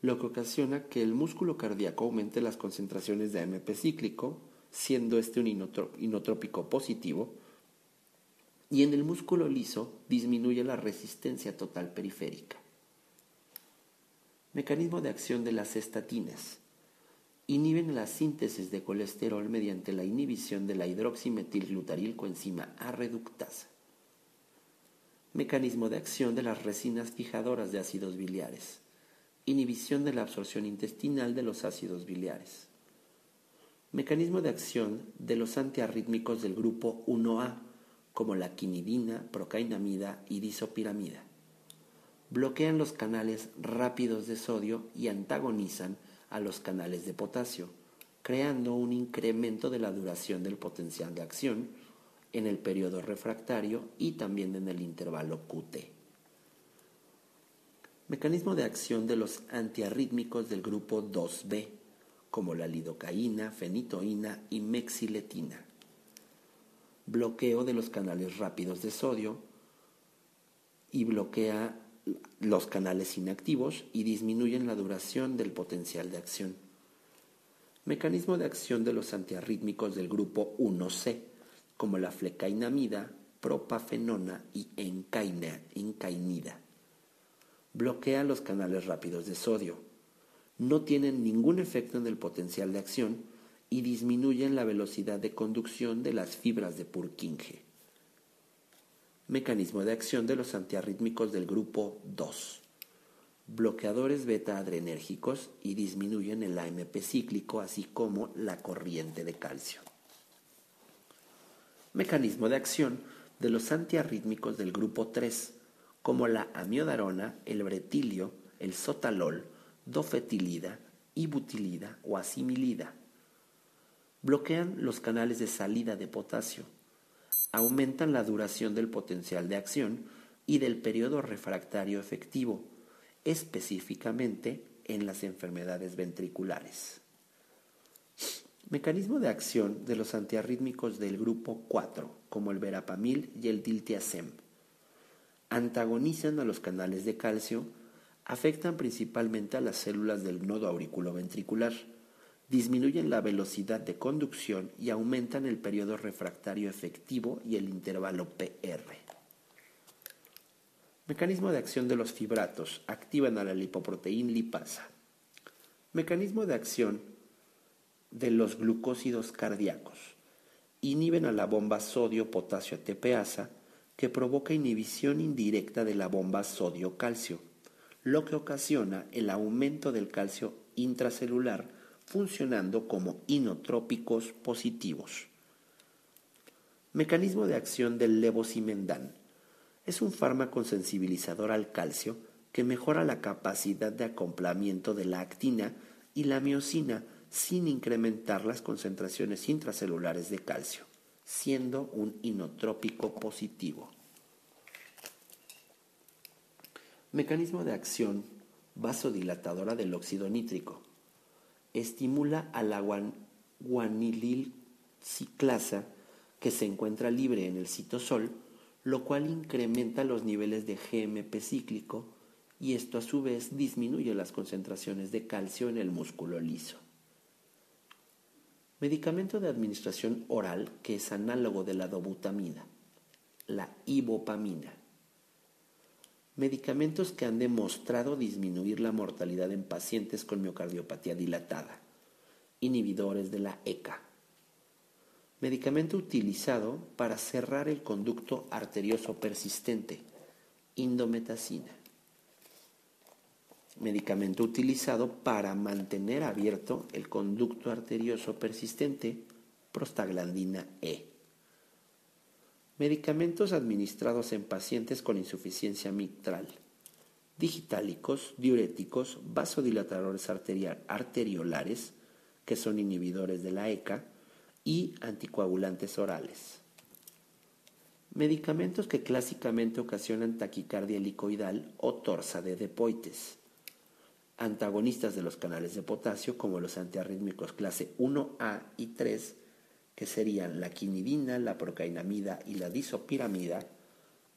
lo que ocasiona que el músculo cardíaco aumente las concentraciones de AMP cíclico, siendo este un inotrópico positivo, y en el músculo liso disminuye la resistencia total periférica. Mecanismo de acción de las estatinas. Inhiben la síntesis de colesterol mediante la inhibición de la hidroximetilglutarilcoenzima A reductasa. Mecanismo de acción de las resinas fijadoras de ácidos biliares. Inhibición de la absorción intestinal de los ácidos biliares. Mecanismo de acción de los antiarrítmicos del grupo 1A como la quinidina, procainamida y disopiramida. Bloquean los canales rápidos de sodio y antagonizan a los canales de potasio, creando un incremento de la duración del potencial de acción en el periodo refractario y también en el intervalo QT. Mecanismo de acción de los antiarrítmicos del grupo 2B, como la lidocaína, fenitoína y mexiletina bloqueo de los canales rápidos de sodio y bloquea los canales inactivos y disminuyen la duración del potencial de acción. Mecanismo de acción de los antiarrítmicos del grupo 1C, como la flecainamida, propafenona y encainida. Bloquea los canales rápidos de sodio. No tienen ningún efecto en el potencial de acción y disminuyen la velocidad de conducción de las fibras de Purkinje. Mecanismo de acción de los antiarrítmicos del grupo 2. Bloqueadores beta-adrenérgicos y disminuyen el AMP cíclico, así como la corriente de calcio. Mecanismo de acción de los antiarrítmicos del grupo 3, como la amiodarona, el bretilio, el sotalol, dofetilida, ibutilida o asimilida bloquean los canales de salida de potasio, aumentan la duración del potencial de acción y del periodo refractario efectivo, específicamente en las enfermedades ventriculares. Mecanismo de acción de los antiarrítmicos del grupo 4, como el verapamil y el diltiazem. Antagonizan a los canales de calcio, afectan principalmente a las células del nodo auriculoventricular disminuyen la velocidad de conducción y aumentan el periodo refractario efectivo y el intervalo PR. Mecanismo de acción de los fibratos. Activan a la lipoproteína lipasa. Mecanismo de acción de los glucósidos cardíacos. Inhiben a la bomba sodio-potasio ATPasa que provoca inhibición indirecta de la bomba sodio-calcio, lo que ocasiona el aumento del calcio intracelular funcionando como inotrópicos positivos. Mecanismo de acción del levosimendan. Es un fármaco sensibilizador al calcio que mejora la capacidad de acoplamiento de la actina y la miocina sin incrementar las concentraciones intracelulares de calcio, siendo un inotrópico positivo. Mecanismo de acción vasodilatadora del óxido nítrico estimula a la guanilil ciclasa que se encuentra libre en el citosol, lo cual incrementa los niveles de GMP cíclico y esto a su vez disminuye las concentraciones de calcio en el músculo liso. Medicamento de administración oral que es análogo de la dobutamina, la ibopamina. Medicamentos que han demostrado disminuir la mortalidad en pacientes con miocardiopatía dilatada. Inhibidores de la ECA. Medicamento utilizado para cerrar el conducto arterioso persistente. Indometacina. Medicamento utilizado para mantener abierto el conducto arterioso persistente. Prostaglandina E. Medicamentos administrados en pacientes con insuficiencia mitral. Digitálicos, diuréticos, vasodilatadores arteriolares, que son inhibidores de la ECA, y anticoagulantes orales. Medicamentos que clásicamente ocasionan taquicardia helicoidal o torsa de depoites. Antagonistas de los canales de potasio como los antiarrítmicos clase 1A y 3, que serían la quinidina, la procainamida y la disopiramida,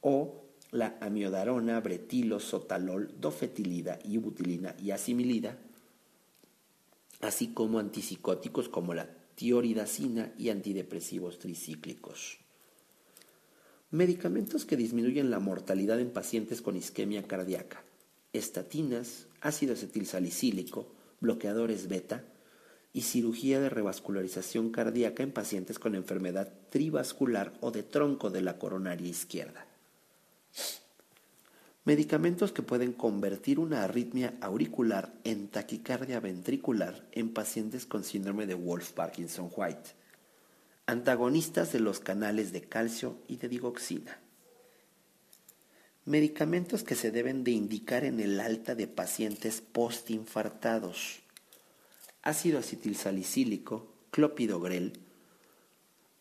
o la amiodarona, bretilo, sotalol, dofetilida, ibutilina y asimilida, así como antipsicóticos como la tioridacina y antidepresivos tricíclicos. Medicamentos que disminuyen la mortalidad en pacientes con isquemia cardíaca. Estatinas, ácido acetilsalicílico, bloqueadores beta y cirugía de revascularización cardíaca en pacientes con enfermedad trivascular o de tronco de la coronaria izquierda. Medicamentos que pueden convertir una arritmia auricular en taquicardia ventricular en pacientes con síndrome de Wolf-Parkinson-White antagonistas de los canales de calcio y de digoxina. Medicamentos que se deben de indicar en el alta de pacientes postinfartados. Ácido acetilsalicílico, clopidogrel,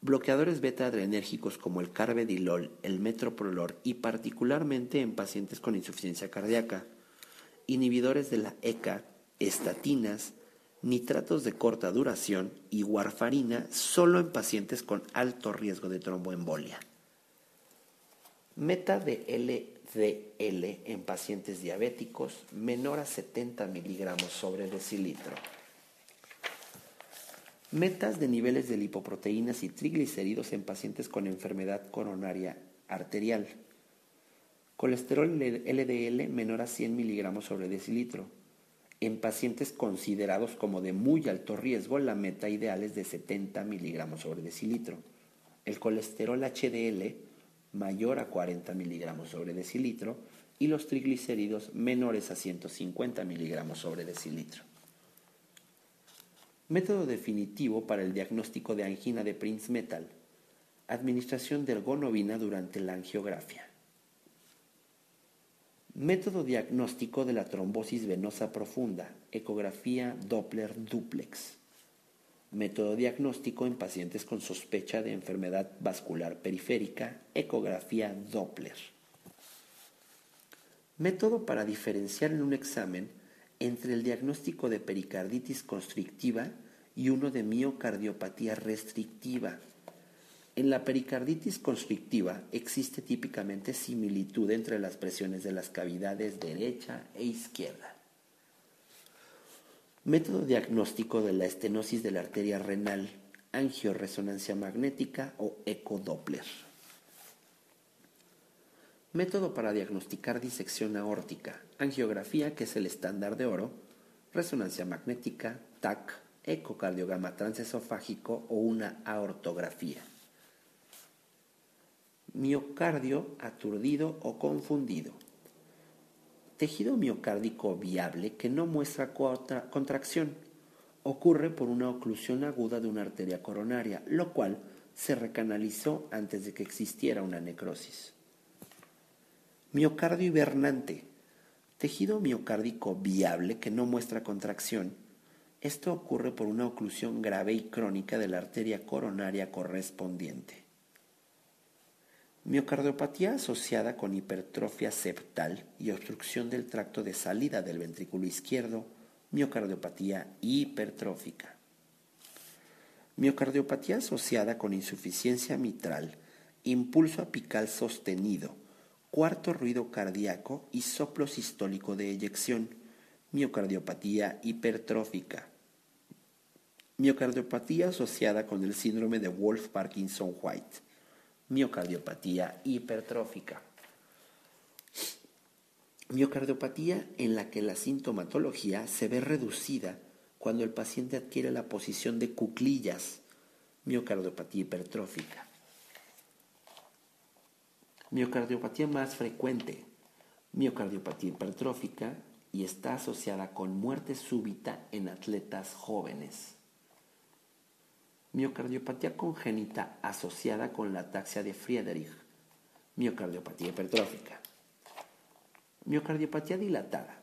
bloqueadores beta adrenérgicos como el carbedilol, el metoprolol y particularmente en pacientes con insuficiencia cardíaca, inhibidores de la ECA, estatinas, nitratos de corta duración y warfarina solo en pacientes con alto riesgo de tromboembolia. Meta de LDL en pacientes diabéticos menor a 70 miligramos sobre decilitro. Metas de niveles de lipoproteínas y triglicéridos en pacientes con enfermedad coronaria arterial. Colesterol LDL menor a 100 miligramos sobre decilitro en pacientes considerados como de muy alto riesgo, la meta ideal es de 70 miligramos sobre decilitro. El colesterol HDL mayor a 40 miligramos sobre decilitro y los triglicéridos menores a 150 miligramos sobre decilitro. Método definitivo para el diagnóstico de angina de Prince Metal. Administración de ergonovina durante la angiografía. Método diagnóstico de la trombosis venosa profunda, ecografía Doppler duplex. Método diagnóstico en pacientes con sospecha de enfermedad vascular periférica, ecografía Doppler. Método para diferenciar en un examen entre el diagnóstico de pericarditis constrictiva y uno de miocardiopatía restrictiva, en la pericarditis constrictiva existe típicamente similitud entre las presiones de las cavidades derecha e izquierda. Método diagnóstico de la estenosis de la arteria renal, angioresonancia magnética o ecodoppler. Método para diagnosticar disección aórtica, angiografía, que es el estándar de oro, resonancia magnética, TAC, ecocardiograma transesofágico o una aortografía miocardio aturdido o confundido. Tejido miocárdico viable que no muestra contracción. Ocurre por una oclusión aguda de una arteria coronaria, lo cual se recanalizó antes de que existiera una necrosis. Miocardio hibernante. Tejido miocárdico viable que no muestra contracción. Esto ocurre por una oclusión grave y crónica de la arteria coronaria correspondiente. Miocardiopatía asociada con hipertrofia septal y obstrucción del tracto de salida del ventrículo izquierdo, miocardiopatía hipertrófica. Miocardiopatía asociada con insuficiencia mitral, impulso apical sostenido, cuarto ruido cardíaco y soplo sistólico de eyección, miocardiopatía hipertrófica. Miocardiopatía asociada con el síndrome de Wolf-Parkinson-White miocardiopatía hipertrófica. Miocardiopatía en la que la sintomatología se ve reducida cuando el paciente adquiere la posición de cuclillas, miocardiopatía hipertrófica. Miocardiopatía más frecuente, miocardiopatía hipertrófica y está asociada con muerte súbita en atletas jóvenes miocardiopatía congénita asociada con la ataxia de Friedrich, miocardiopatía hipertrófica. Miocardiopatía dilatada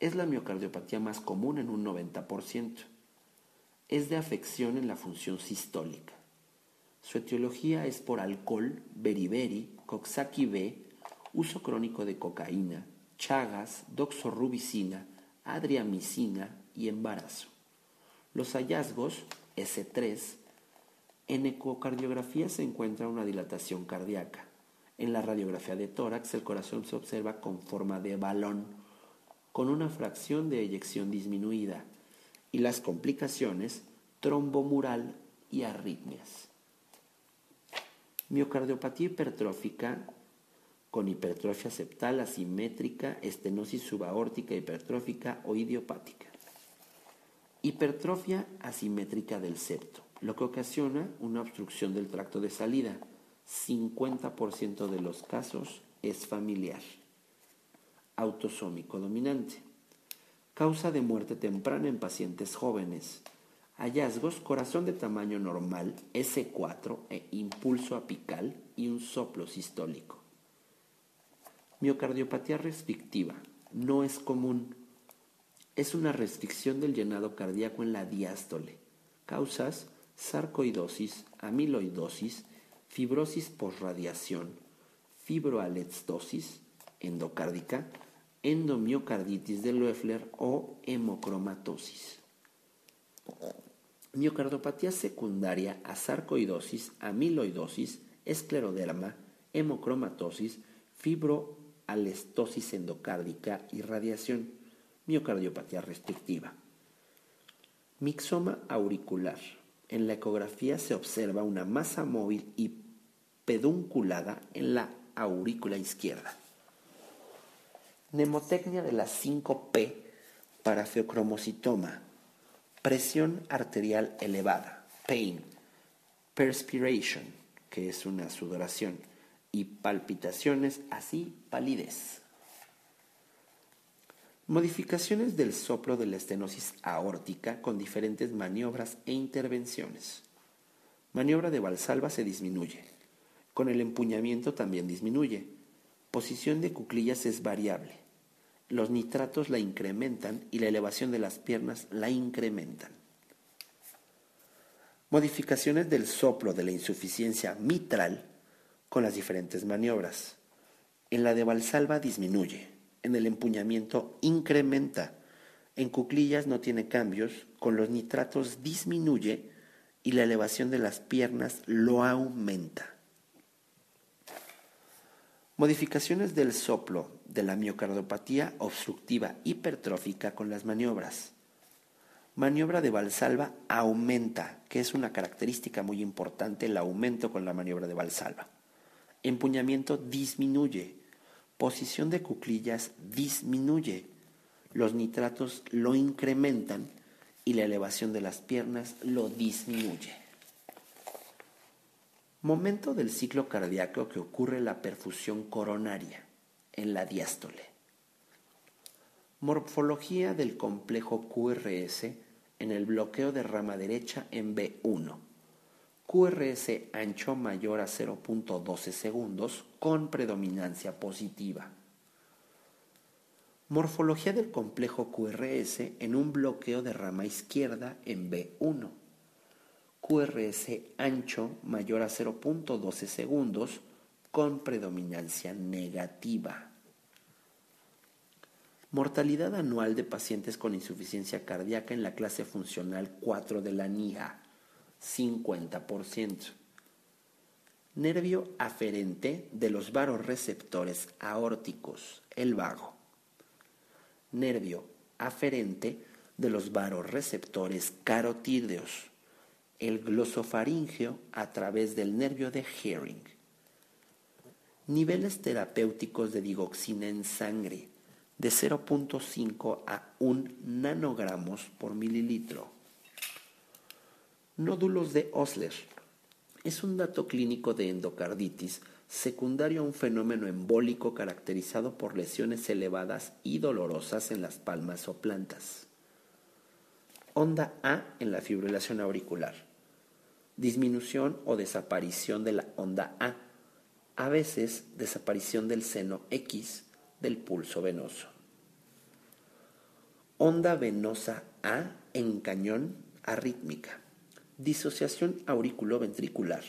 es la miocardiopatía más común en un 90%. Es de afección en la función sistólica. Su etiología es por alcohol, beriberi, coxsackie B, uso crónico de cocaína, chagas, doxorubicina, adriamicina y embarazo. Los hallazgos S3 en ecocardiografía se encuentra una dilatación cardíaca. En la radiografía de tórax el corazón se observa con forma de balón, con una fracción de eyección disminuida, y las complicaciones trombomural y arritmias. Miocardiopatía hipertrófica con hipertrofia septal asimétrica, estenosis subaórtica hipertrófica o idiopática. Hipertrofia asimétrica del septo, lo que ocasiona una obstrucción del tracto de salida. 50% de los casos es familiar. Autosómico dominante. Causa de muerte temprana en pacientes jóvenes. Hallazgos, corazón de tamaño normal, S4 e impulso apical y un soplo sistólico. Miocardiopatía restrictiva. No es común es una restricción del llenado cardíaco en la diástole. Causas sarcoidosis, amiloidosis, fibrosis posradiación, fibroalextosis endocárdica, endomiocarditis de Loeffler o hemocromatosis. Miocardiopatía secundaria a sarcoidosis, amiloidosis, escleroderma, hemocromatosis, fibroalestosis endocárdica y radiación miocardiopatía restrictiva. Mixoma auricular. En la ecografía se observa una masa móvil y pedunculada en la aurícula izquierda. Nemotecnia de la 5P para feocromocitoma. Presión arterial elevada. Pain. Perspiration, que es una sudoración. Y palpitaciones, así palidez. Modificaciones del soplo de la estenosis aórtica con diferentes maniobras e intervenciones. Maniobra de Valsalva se disminuye. Con el empuñamiento también disminuye. Posición de cuclillas es variable. Los nitratos la incrementan y la elevación de las piernas la incrementan. Modificaciones del soplo de la insuficiencia mitral con las diferentes maniobras. En la de Valsalva disminuye en el empuñamiento incrementa. En cuclillas no tiene cambios, con los nitratos disminuye y la elevación de las piernas lo aumenta. Modificaciones del soplo de la miocardiopatía obstructiva hipertrófica con las maniobras. Maniobra de Valsalva aumenta, que es una característica muy importante el aumento con la maniobra de Valsalva. Empuñamiento disminuye, posición de cuclillas disminuye, los nitratos lo incrementan y la elevación de las piernas lo disminuye. Momento del ciclo cardíaco que ocurre la perfusión coronaria en la diástole. Morfología del complejo QRS en el bloqueo de rama derecha en B1 QRS ancho mayor a 0.12 segundos con predominancia positiva. Morfología del complejo QRS en un bloqueo de rama izquierda en B1. QRS ancho mayor a 0.12 segundos con predominancia negativa. Mortalidad anual de pacientes con insuficiencia cardíaca en la clase funcional 4 de la NIA 50%. Nervio aferente de los varoreceptores aórticos, el vago. Nervio aferente de los varoreceptores carotídeos, el glosofaringeo a través del nervio de Herring. Niveles terapéuticos de digoxina en sangre de 0.5 a 1 nanogramos por mililitro. Nódulos de Osler. Es un dato clínico de endocarditis secundario a un fenómeno embólico caracterizado por lesiones elevadas y dolorosas en las palmas o plantas. Onda A en la fibrilación auricular. Disminución o desaparición de la onda A. A veces desaparición del seno X del pulso venoso. Onda venosa A en cañón arrítmica disociación auriculoventricular,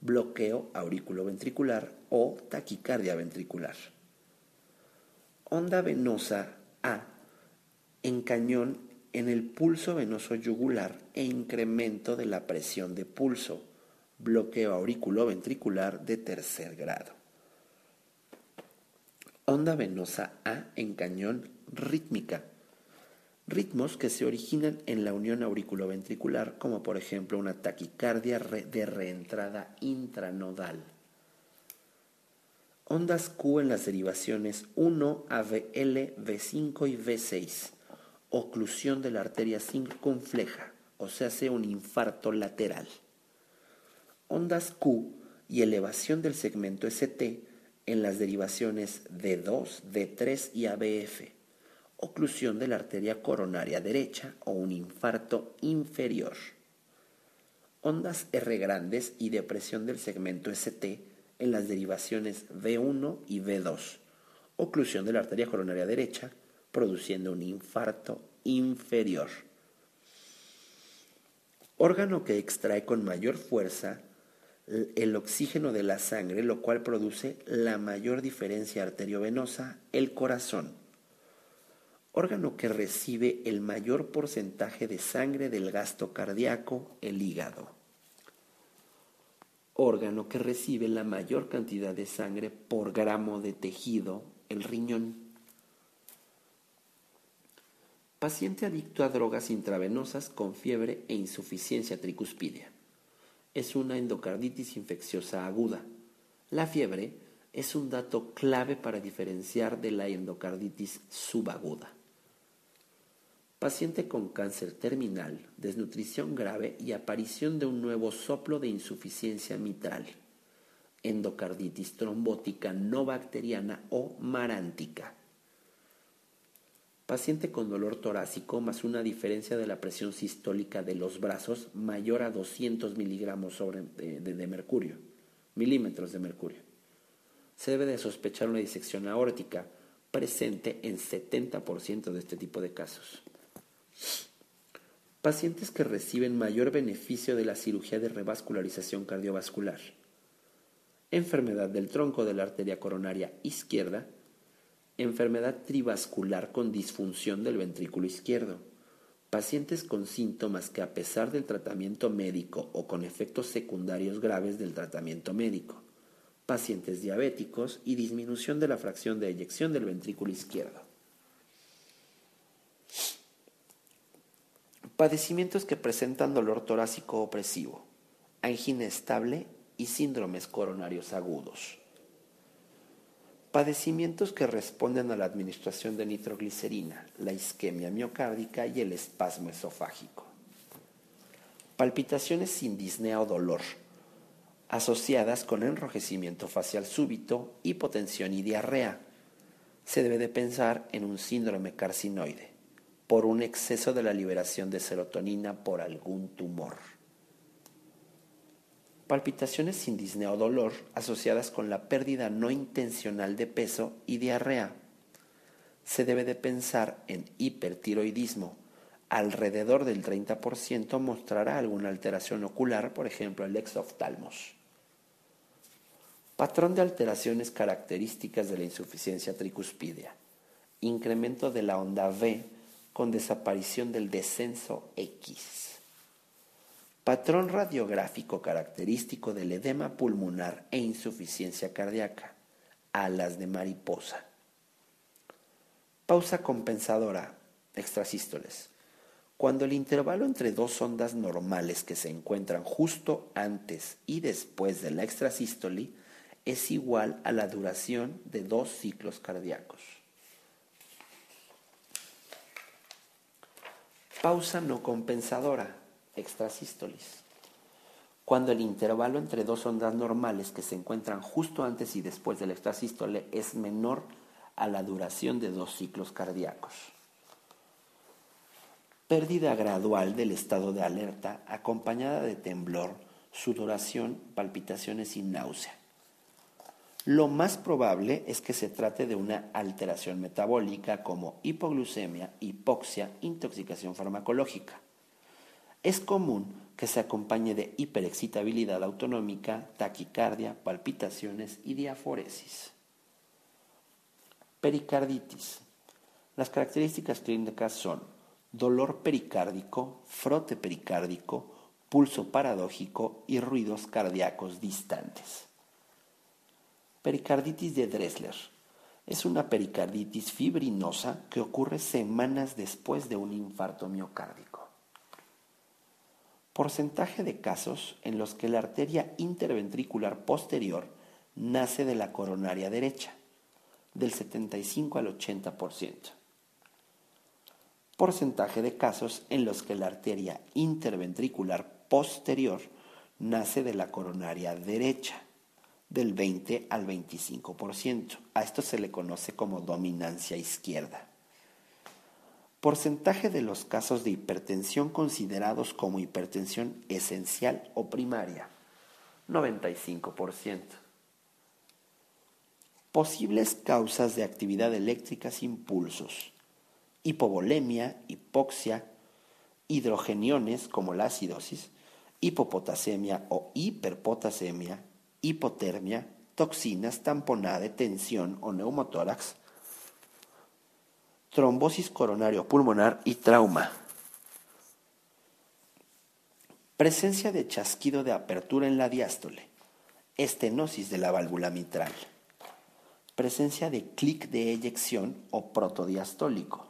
bloqueo auriculoventricular o taquicardia ventricular. Onda venosa A en cañón en el pulso venoso yugular e incremento de la presión de pulso, bloqueo auriculoventricular de tercer grado. Onda venosa A en cañón rítmica. Ritmos que se originan en la unión auriculoventricular, como por ejemplo una taquicardia de reentrada intranodal. Ondas Q en las derivaciones 1, AVL, V5 y V6. Oclusión de la arteria circunfleja, o sea, hace un infarto lateral. Ondas Q y elevación del segmento ST en las derivaciones D2, D3 y ABF, oclusión de la arteria coronaria derecha o un infarto inferior. Ondas R grandes y depresión del segmento ST en las derivaciones V1 y V2, oclusión de la arteria coronaria derecha, produciendo un infarto inferior. Órgano que extrae con mayor fuerza el oxígeno de la sangre, lo cual produce la mayor diferencia arteriovenosa, el corazón. Órgano que recibe el mayor porcentaje de sangre del gasto cardíaco, el hígado. Órgano que recibe la mayor cantidad de sangre por gramo de tejido, el riñón. Paciente adicto a drogas intravenosas con fiebre e insuficiencia tricuspidia es una endocarditis infecciosa aguda. La fiebre es un dato clave para diferenciar de la endocarditis subaguda. Paciente con cáncer terminal, desnutrición grave y aparición de un nuevo soplo de insuficiencia mitral. Endocarditis trombótica no bacteriana o marántica Paciente con dolor torácico más una diferencia de la presión sistólica de los brazos mayor a 200 miligramos sobre, de, mercurio, milímetros de mercurio. Se debe de sospechar una disección aórtica presente en 70% de este tipo de casos. Pacientes que reciben mayor beneficio de la cirugía de revascularización cardiovascular. Enfermedad del tronco de la arteria coronaria izquierda enfermedad trivascular con disfunción del ventrículo izquierdo, pacientes con síntomas que a pesar del tratamiento médico o con efectos secundarios graves del tratamiento médico, pacientes diabéticos y disminución de la fracción de eyección del ventrículo izquierdo. Padecimientos que presentan dolor torácico opresivo, angina estable y síndromes coronarios agudos. Padecimientos que responden a la administración de nitroglicerina, la isquemia miocárdica y el espasmo esofágico. Palpitaciones sin disnea o dolor, asociadas con enrojecimiento facial súbito, hipotensión y diarrea. Se debe de pensar en un síndrome carcinoide, por un exceso de la liberación de serotonina por algún tumor palpitaciones sin disnea o dolor asociadas con la pérdida no intencional de peso y diarrea. Se debe de pensar en hipertiroidismo. Alrededor del 30% mostrará alguna alteración ocular, por ejemplo el exoftalmos. Patrón de alteraciones características de la insuficiencia tricuspidia. Incremento de la onda V con desaparición del descenso X. Patrón radiográfico característico del edema pulmonar e insuficiencia cardíaca. Alas de mariposa. Pausa compensadora. Extrasístoles. Cuando el intervalo entre dos ondas normales que se encuentran justo antes y después de la extrasístole es igual a la duración de dos ciclos cardíacos. Pausa no compensadora extrasístolis. Cuando el intervalo entre dos ondas normales que se encuentran justo antes y después del extrasístole es menor a la duración de dos ciclos cardíacos. Pérdida gradual del estado de alerta acompañada de temblor, sudoración, palpitaciones y náusea. Lo más probable es que se trate de una alteración metabólica como hipoglucemia, hipoxia, intoxicación farmacológica. Es común que se acompañe de hiperexcitabilidad autonómica, taquicardia, palpitaciones y diaforesis. Pericarditis. Las características clínicas son dolor pericárdico, frote pericárdico, pulso paradójico y ruidos cardíacos distantes. Pericarditis de Dressler. Es una pericarditis fibrinosa que ocurre semanas después de un infarto miocárdico. Porcentaje de casos en los que la arteria interventricular posterior nace de la coronaria derecha, del 75 al 80% porcentaje de casos en los que la arteria interventricular posterior nace de la coronaria derecha, del 20 al 25%. A esto se le conoce como dominancia izquierda. Porcentaje de los casos de hipertensión considerados como hipertensión esencial o primaria, 95%. Posibles causas de actividad eléctrica sin pulsos, hipovolemia, hipoxia, hidrogeniones como la acidosis, hipopotasemia o hiperpotasemia, hipotermia, toxinas, tamponade, tensión o neumotórax, trombosis coronario pulmonar y trauma. Presencia de chasquido de apertura en la diástole, estenosis de la válvula mitral, presencia de clic de eyección o protodiastólico,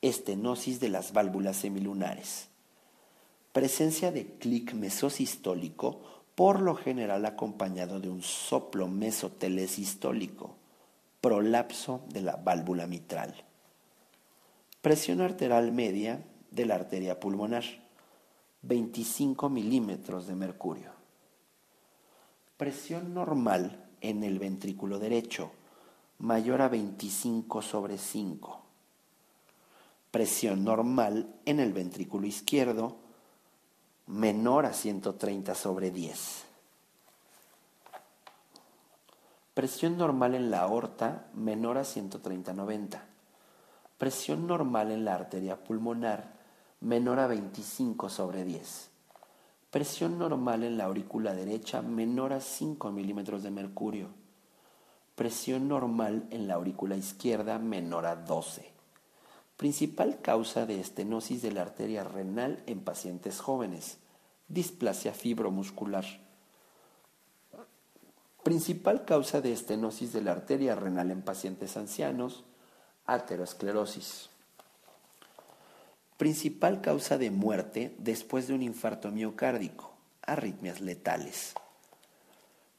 estenosis de las válvulas semilunares. Presencia de clic mesosistólico, por lo general acompañado de un soplo mesotelesistólico, prolapso de la válvula mitral. Presión arterial media de la arteria pulmonar, 25 milímetros de mercurio. Presión normal en el ventrículo derecho, mayor a 25 sobre 5 presión normal en el ventrículo izquierdo menor a 130 sobre 10. Presión normal en la aorta menor a 130-90. Presión normal en la arteria pulmonar menor a 25 sobre 10. Presión normal en la aurícula derecha menor a 5 milímetros de mercurio. Presión normal en la aurícula izquierda menor a 12. Principal causa de estenosis de la arteria renal en pacientes jóvenes. Displasia fibromuscular. Principal causa de estenosis de la arteria renal en pacientes ancianos. Aterosclerosis. Principal causa de muerte después de un infarto miocárdico. Arritmias letales.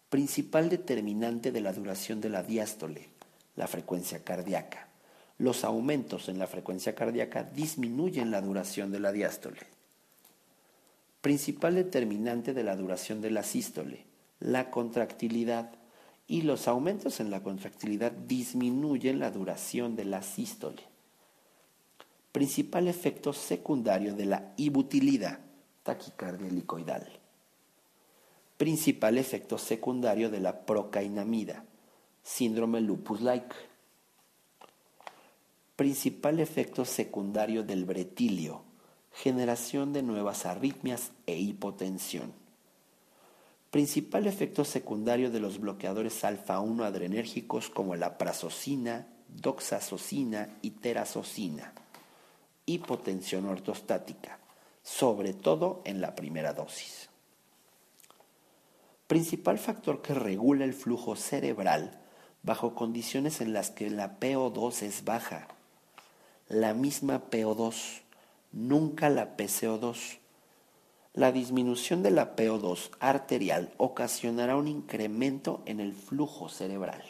Principal determinante de la duración de la diástole. La frecuencia cardíaca los aumentos en la frecuencia cardíaca disminuyen la duración de la diástole. Principal determinante de la duración de la sístole, la contractilidad, y los aumentos en la contractilidad disminuyen la duración de la sístole. Principal efecto secundario de la ibutilida, taquicardia helicoidal. Principal efecto secundario de la procainamida, síndrome lupus-like Principal efecto secundario del bretilio, generación de nuevas arritmias e hipotensión. Principal efecto secundario de los bloqueadores alfa-1 adrenérgicos como la prazosina, doxazosina y terazosina. Hipotensión ortostática, sobre todo en la primera dosis. Principal factor que regula el flujo cerebral bajo condiciones en las que la PO2 es baja la misma PO2, nunca la PCO2. La disminución de la PO2 arterial ocasionará un incremento en el flujo cerebral.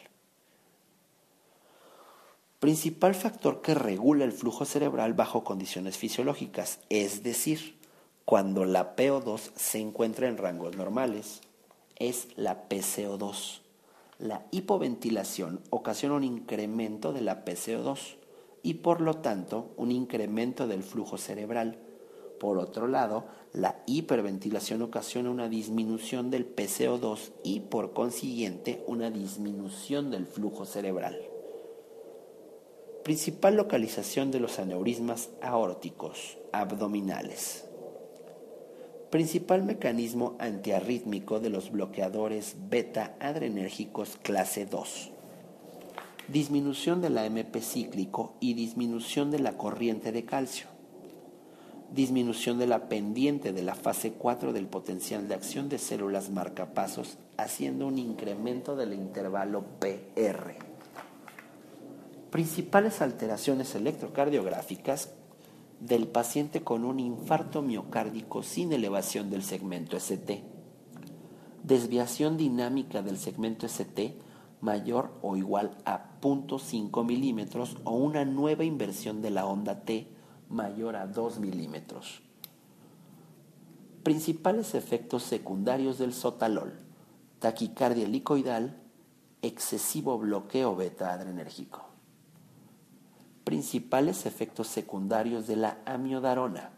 Principal factor que regula el flujo cerebral bajo condiciones fisiológicas, es decir, cuando la PO2 se encuentra en rangos normales, es la PCO2. La hipoventilación ocasiona un incremento de la PCO2 y por lo tanto un incremento del flujo cerebral. Por otro lado, la hiperventilación ocasiona una disminución del PCO2 y por consiguiente una disminución del flujo cerebral. Principal localización de los aneurismas aórticos abdominales. Principal mecanismo antiarrítmico de los bloqueadores beta adrenérgicos clase 2. Disminución de la MP cíclico y disminución de la corriente de calcio. Disminución de la pendiente de la fase 4 del potencial de acción de células marcapasos, haciendo un incremento del intervalo PR. Principales alteraciones electrocardiográficas del paciente con un infarto miocárdico sin elevación del segmento ST. Desviación dinámica del segmento ST mayor o igual a 0.5 milímetros o una nueva inversión de la onda T mayor a 2 milímetros. Principales efectos secundarios del sotalol. Taquicardia helicoidal, excesivo bloqueo beta adrenérgico principales efectos secundarios de la amiodarona.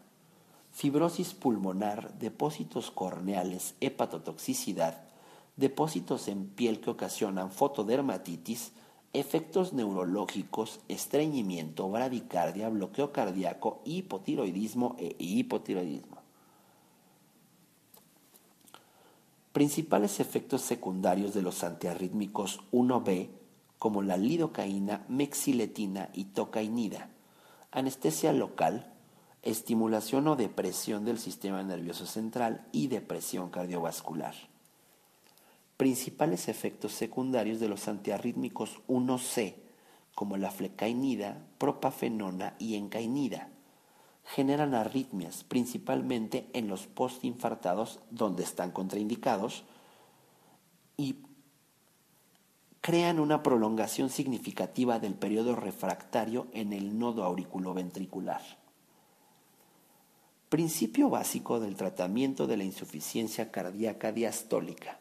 Fibrosis pulmonar, depósitos corneales, hepatotoxicidad, depósitos en piel que ocasionan fotodermatitis, efectos neurológicos, estreñimiento, bradicardia, bloqueo cardíaco, hipotiroidismo e hipotiroidismo. Principales efectos secundarios de los antiarrítmicos 1B como la lidocaína, mexiletina y tocainida. Anestesia local, estimulación o depresión del sistema nervioso central y depresión cardiovascular. Principales efectos secundarios de los antiarrítmicos 1C, como la flecainida, propafenona y encainida. Generan arritmias, principalmente en los postinfartados donde están contraindicados y crean una prolongación significativa del periodo refractario en el nodo auriculoventricular. Principio básico del tratamiento de la insuficiencia cardíaca diastólica.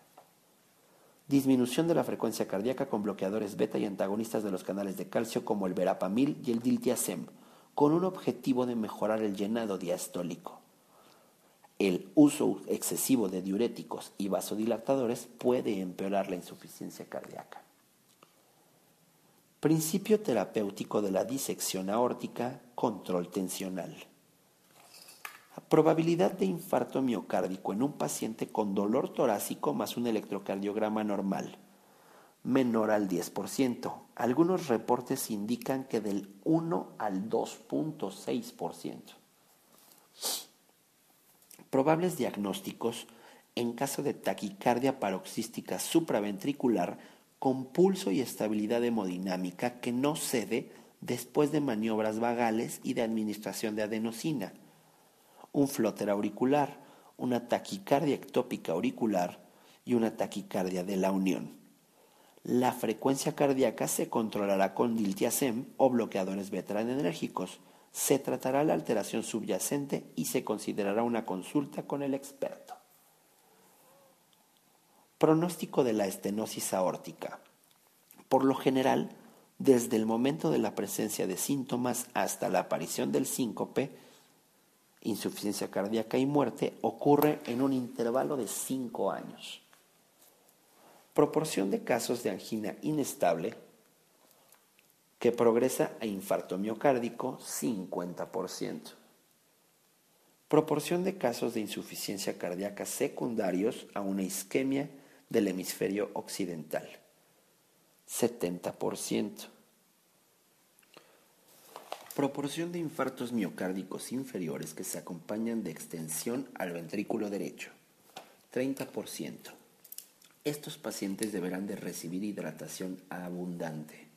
Disminución de la frecuencia cardíaca con bloqueadores beta y antagonistas de los canales de calcio como el verapamil y el diltiazem, con un objetivo de mejorar el llenado diastólico. El uso excesivo de diuréticos y vasodilatadores puede empeorar la insuficiencia cardíaca. Principio terapéutico de la disección aórtica, control tensional. Probabilidad de infarto miocárdico en un paciente con dolor torácico más un electrocardiograma normal, menor al 10%. Algunos reportes indican que del 1 al 2.6%. Probables diagnósticos en caso de taquicardia paroxística supraventricular con pulso y estabilidad hemodinámica que no cede después de maniobras vagales y de administración de adenosina, un flóter auricular, una taquicardia ectópica auricular y una taquicardia de la unión. La frecuencia cardíaca se controlará con diltiazem o bloqueadores beta enérgicos. Se tratará la alteración subyacente y se considerará una consulta con el experto. Pronóstico de la estenosis aórtica. Por lo general, desde el momento de la presencia de síntomas hasta la aparición del síncope, insuficiencia cardíaca y muerte ocurre en un intervalo de 5 años. Proporción de casos de angina inestable que progresa a infarto miocárdico 50%. Proporción de casos de insuficiencia cardíaca secundarios a una isquemia del hemisferio occidental. 70%. Proporción de infartos miocárdicos inferiores que se acompañan de extensión al ventrículo derecho. 30%. Estos pacientes deberán de recibir hidratación abundante.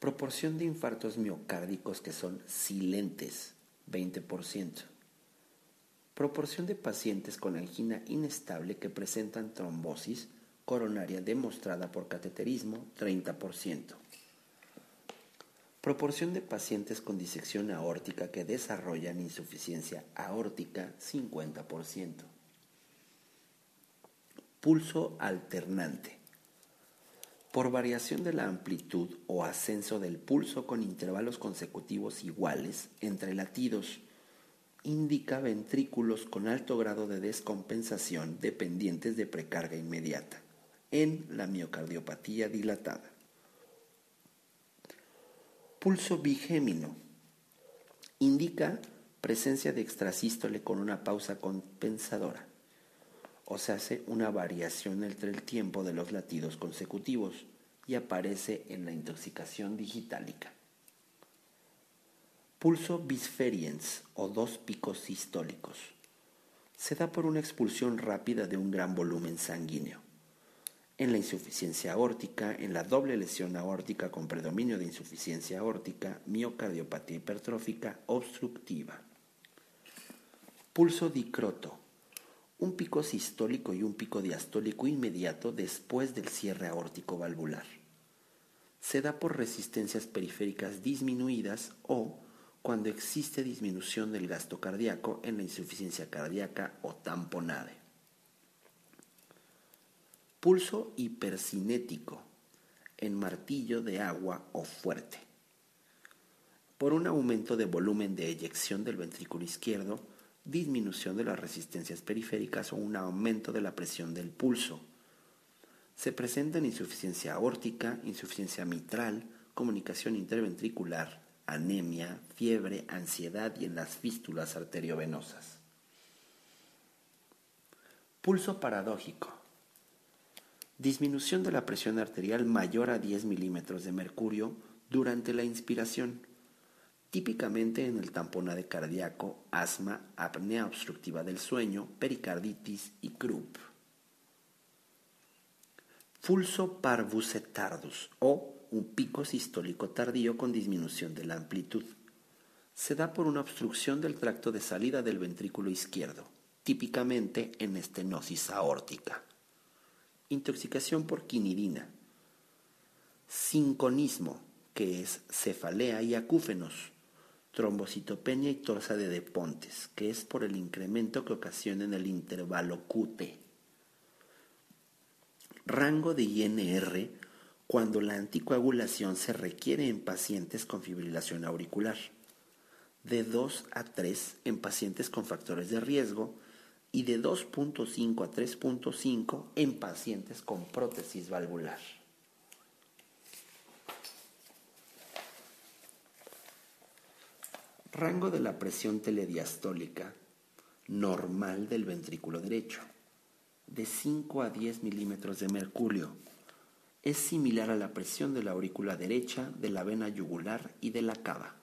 Proporción de infartos miocárdicos que son silentes, 20%. Proporción de pacientes con angina inestable que presentan trombosis coronaria demostrada por cateterismo 30%. Proporción de pacientes con disección aórtica que desarrollan insuficiencia aórtica 50%. Pulso alternante. Por variación de la amplitud o ascenso del pulso con intervalos consecutivos iguales entre latidos indica ventrículos con alto grado de descompensación dependientes de precarga inmediata en la miocardiopatía dilatada. Pulso bigémino indica presencia de extrasístole con una pausa compensadora, o se hace una variación entre el tiempo de los latidos consecutivos y aparece en la intoxicación digitálica. Pulso bisferiens o dos picos sistólicos. Se da por una expulsión rápida de un gran volumen sanguíneo. En la insuficiencia aórtica, en la doble lesión aórtica con predominio de insuficiencia aórtica, miocardiopatía hipertrófica obstructiva. Pulso dicroto. Un pico sistólico y un pico diastólico inmediato después del cierre aórtico valvular. Se da por resistencias periféricas disminuidas o cuando existe disminución del gasto cardíaco en la insuficiencia cardíaca o tamponade. Pulso hipercinético en martillo de agua o fuerte. Por un aumento de volumen de eyección del ventrículo izquierdo, disminución de las resistencias periféricas o un aumento de la presión del pulso. Se presenta en insuficiencia aórtica, insuficiencia mitral, comunicación interventricular, anemia, fiebre, ansiedad y en las fístulas arteriovenosas. Pulso paradójico. Disminución de la presión arterial mayor a 10 milímetros de mercurio durante la inspiración típicamente en el tamponade cardíaco, asma, apnea obstructiva del sueño, pericarditis y Krupp. Pulso parvus tardus o un pico sistólico tardío con disminución de la amplitud. Se da por una obstrucción del tracto de salida del ventrículo izquierdo, típicamente en estenosis aórtica. Intoxicación por quinidina. Sinconismo, que es cefalea y acúfenos trombocitopenia y torsa de Depontes, que es por el incremento que ocasiona en el intervalo QT. Rango de INR cuando la anticoagulación se requiere en pacientes con fibrilación auricular, de 2 a 3 en pacientes con factores de riesgo y de 2.5 a 3.5 en pacientes con prótesis valvular. Rango de la presión telediastólica normal del ventrículo derecho, de 5 a 10 milímetros de mercurio. Es similar a la presión de la aurícula derecha, de la vena yugular y de la cava.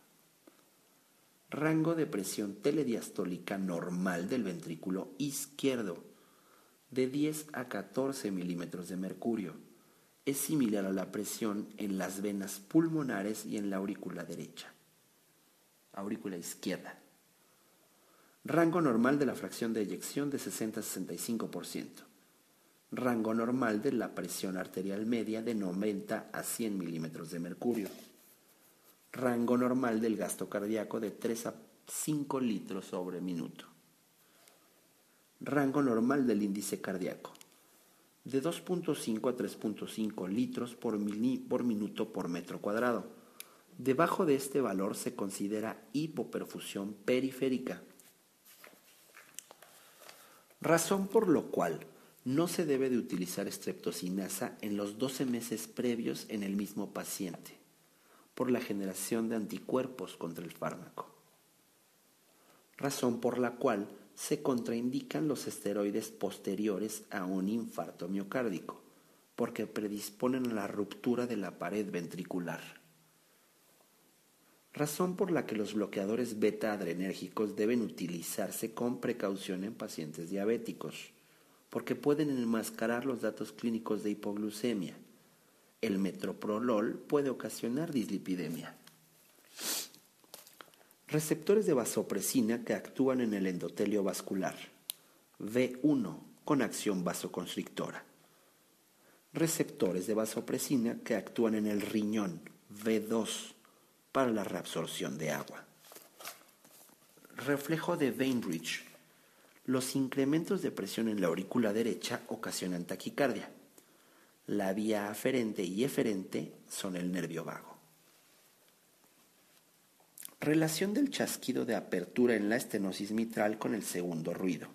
Rango de presión telediastólica normal del ventrículo izquierdo, de 10 a 14 milímetros de mercurio. Es similar a la presión en las venas pulmonares y en la aurícula derecha aurícula izquierda. Rango normal de la fracción de eyección de 60 a 65%. Rango normal de la presión arterial media de 90 a 100 milímetros de mercurio. Rango normal del gasto cardíaco de 3 a 5 litros sobre minuto. Rango normal del índice cardíaco de 2.5 a 3.5 litros por, por minuto por metro cuadrado. Debajo de este valor se considera hipoperfusión periférica, razón por lo cual no se debe de utilizar estreptocinasa en los 12 meses previos en el mismo paciente, por la generación de anticuerpos contra el fármaco. Razón por la cual se contraindican los esteroides posteriores a un infarto miocárdico, porque predisponen a la ruptura de la pared ventricular razón por la que los bloqueadores beta adrenérgicos deben utilizarse con precaución en pacientes diabéticos, porque pueden enmascarar los datos clínicos de hipoglucemia. El metoprolol puede ocasionar dislipidemia. Receptores de vasopresina que actúan en el endotelio vascular. V1 con acción vasoconstrictora. Receptores de vasopresina que actúan en el riñón. V2 para la reabsorción de agua. Reflejo de Bainbridge. Los incrementos de presión en la aurícula derecha ocasionan taquicardia. La vía aferente y eferente son el nervio vago. Relación del chasquido de apertura en la estenosis mitral con el segundo ruido.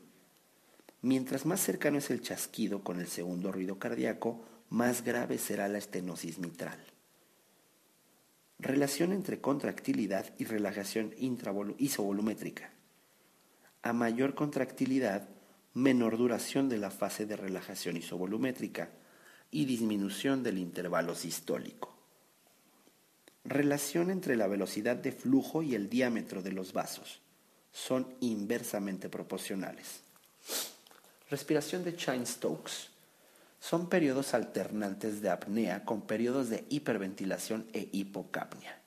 Mientras más cercano es el chasquido con el segundo ruido cardíaco, más grave será la estenosis mitral. Relación entre contractilidad y relajación isovolumétrica. A mayor contractilidad, menor duración de la fase de relajación isovolumétrica y disminución del intervalo sistólico. Relación entre la velocidad de flujo y el diámetro de los vasos. Son inversamente proporcionales. Respiración de Chine-Stokes. Son periodos alternantes de apnea con periodos de hiperventilación e hipocapnia.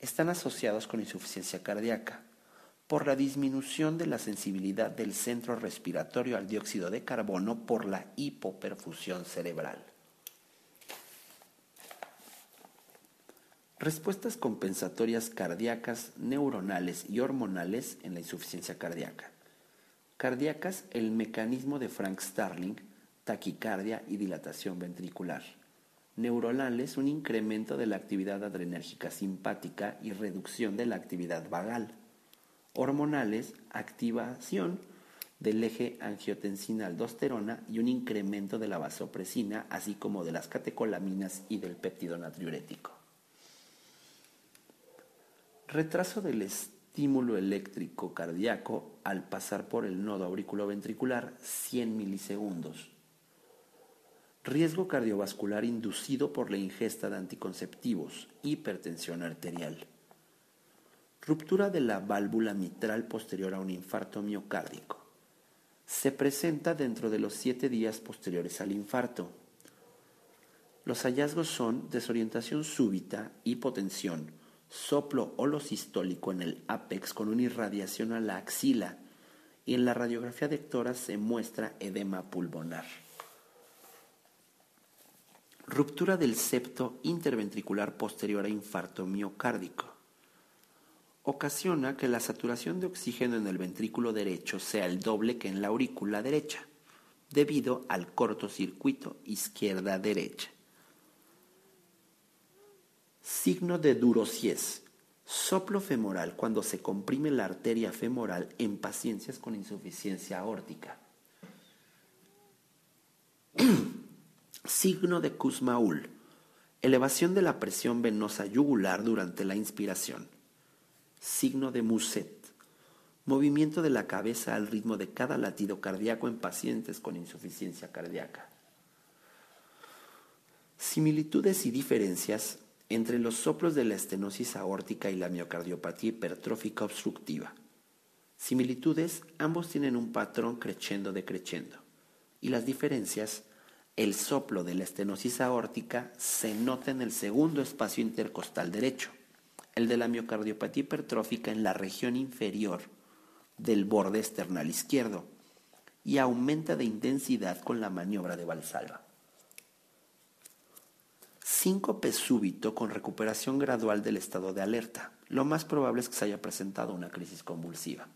Están asociados con insuficiencia cardíaca por la disminución de la sensibilidad del centro respiratorio al dióxido de carbono por la hipoperfusión cerebral. Respuestas compensatorias cardíacas, neuronales y hormonales en la insuficiencia cardíaca. Cardíacas, el mecanismo de Frank Starling, taquicardia y dilatación ventricular. Neuronales, un incremento de la actividad adrenérgica simpática y reducción de la actividad vagal hormonales, activación del eje angiotensina-aldosterona y un incremento de la vasopresina, así como de las catecolaminas y del péptido natriurético. Retraso del estímulo eléctrico cardíaco al pasar por el nodo auriculoventricular 100 milisegundos. Riesgo cardiovascular inducido por la ingesta de anticonceptivos, hipertensión arterial. Ruptura de la válvula mitral posterior a un infarto miocárdico. Se presenta dentro de los siete días posteriores al infarto. Los hallazgos son desorientación súbita, hipotensión, soplo holosistólico en el apex con una irradiación a la axila y en la radiografía de tórax se muestra edema pulmonar. Ruptura del septo interventricular posterior a infarto miocárdico ocasiona que la saturación de oxígeno en el ventrículo derecho sea el doble que en la aurícula derecha, debido al cortocircuito izquierda-derecha. Signo de Durosies. Soplo femoral cuando se comprime la arteria femoral en pacientes con insuficiencia aórtica. Signo de Kussmaul. Elevación de la presión venosa yugular durante la inspiración signo de Muset, movimiento de la cabeza al ritmo de cada latido cardíaco en pacientes con insuficiencia cardíaca. Similitudes y diferencias entre los soplos de la estenosis aórtica y la miocardiopatía hipertrófica obstructiva. Similitudes, ambos tienen un patrón creciendo decreciendo. Y las diferencias, el soplo de la estenosis aórtica se nota en el segundo espacio intercostal derecho el de la miocardiopatía hipertrófica en la región inferior del borde external izquierdo y aumenta de intensidad con la maniobra de Valsalva. Síncope súbito con recuperación gradual del estado de alerta. Lo más probable es que se haya presentado una crisis convulsiva.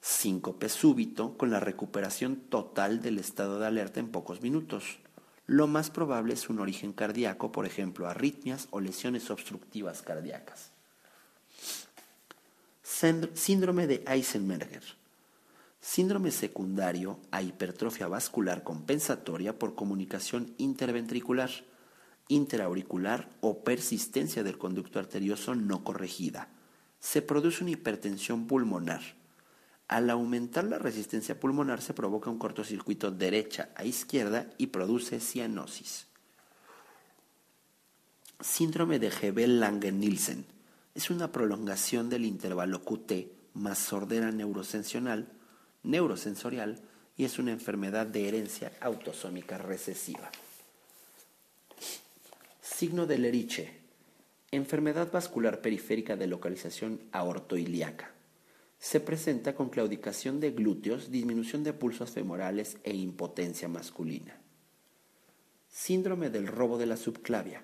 Síncope súbito con la recuperación total del estado de alerta en pocos minutos lo más probable es un origen cardíaco, por ejemplo, arritmias o lesiones obstructivas cardíacas. Síndrome de Eisenberger. Síndrome secundario a hipertrofia vascular compensatoria por comunicación interventricular, interauricular o persistencia del conducto arterioso no corregida. Se produce una hipertensión pulmonar al aumentar la resistencia pulmonar se provoca un cortocircuito derecha a izquierda y produce cianosis. Síndrome de Hebel-Lange-Nielsen es una prolongación del intervalo QT más sordera neurosensorial y es una enfermedad de herencia autosómica recesiva. Signo de Leriche, enfermedad vascular periférica de localización aortoiliaca se presenta con claudicación de glúteos, disminución de pulsos femorales e impotencia masculina. Síndrome del robo de la subclavia.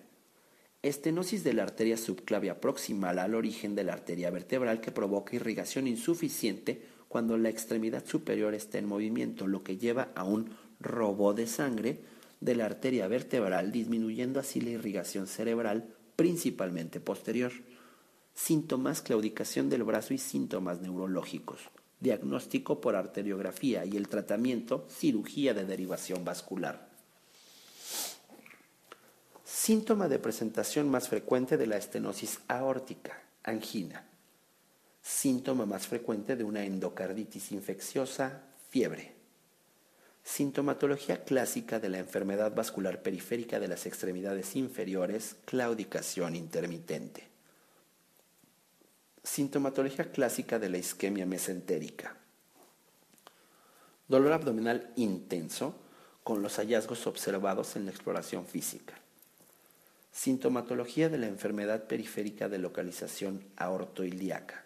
Estenosis de la arteria subclavia proximal al origen de la arteria vertebral que provoca irrigación insuficiente cuando la extremidad superior está en movimiento, lo que lleva a un robo de sangre de la arteria vertebral, disminuyendo así la irrigación cerebral, principalmente posterior síntomas claudicación del brazo y síntomas neurológicos, diagnóstico por arteriografía y el tratamiento cirugía de derivación vascular. Síntoma de presentación más frecuente de la estenosis aórtica, angina. Síntoma más frecuente de una endocarditis infecciosa, fiebre. Sintomatología clásica de la enfermedad vascular periférica de las extremidades inferiores, claudicación intermitente. Sintomatología clásica de la isquemia mesentérica. Dolor abdominal intenso con los hallazgos observados en la exploración física. Sintomatología de la enfermedad periférica de localización aortoilíaca.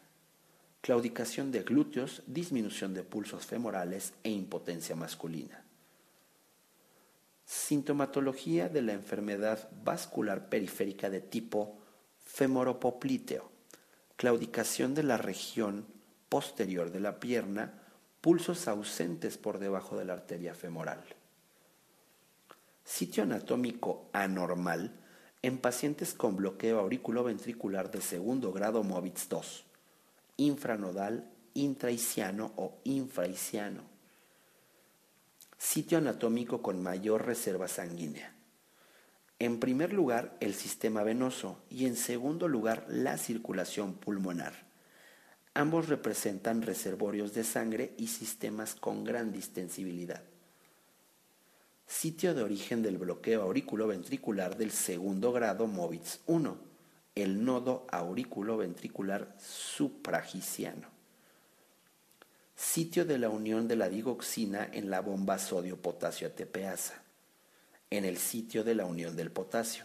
Claudicación de glúteos, disminución de pulsos femorales e impotencia masculina. Sintomatología de la enfermedad vascular periférica de tipo femoropoplíteo. Claudicación de la región posterior de la pierna, pulsos ausentes por debajo de la arteria femoral. Sitio anatómico anormal en pacientes con bloqueo auriculoventricular de segundo grado MOVITS 2, infranodal, intraisiano o infraisiano. Sitio anatómico con mayor reserva sanguínea. En primer lugar, el sistema venoso y en segundo lugar, la circulación pulmonar. Ambos representan reservorios de sangre y sistemas con gran distensibilidad sitio de origen del bloqueo auriculoventricular del segundo grado MOVITS 1, el nodo auriculoventricular supragiciano. Sitio de la unión de la digoxina en la bomba sodio-potasio ATPasa, en el sitio de la unión del potasio.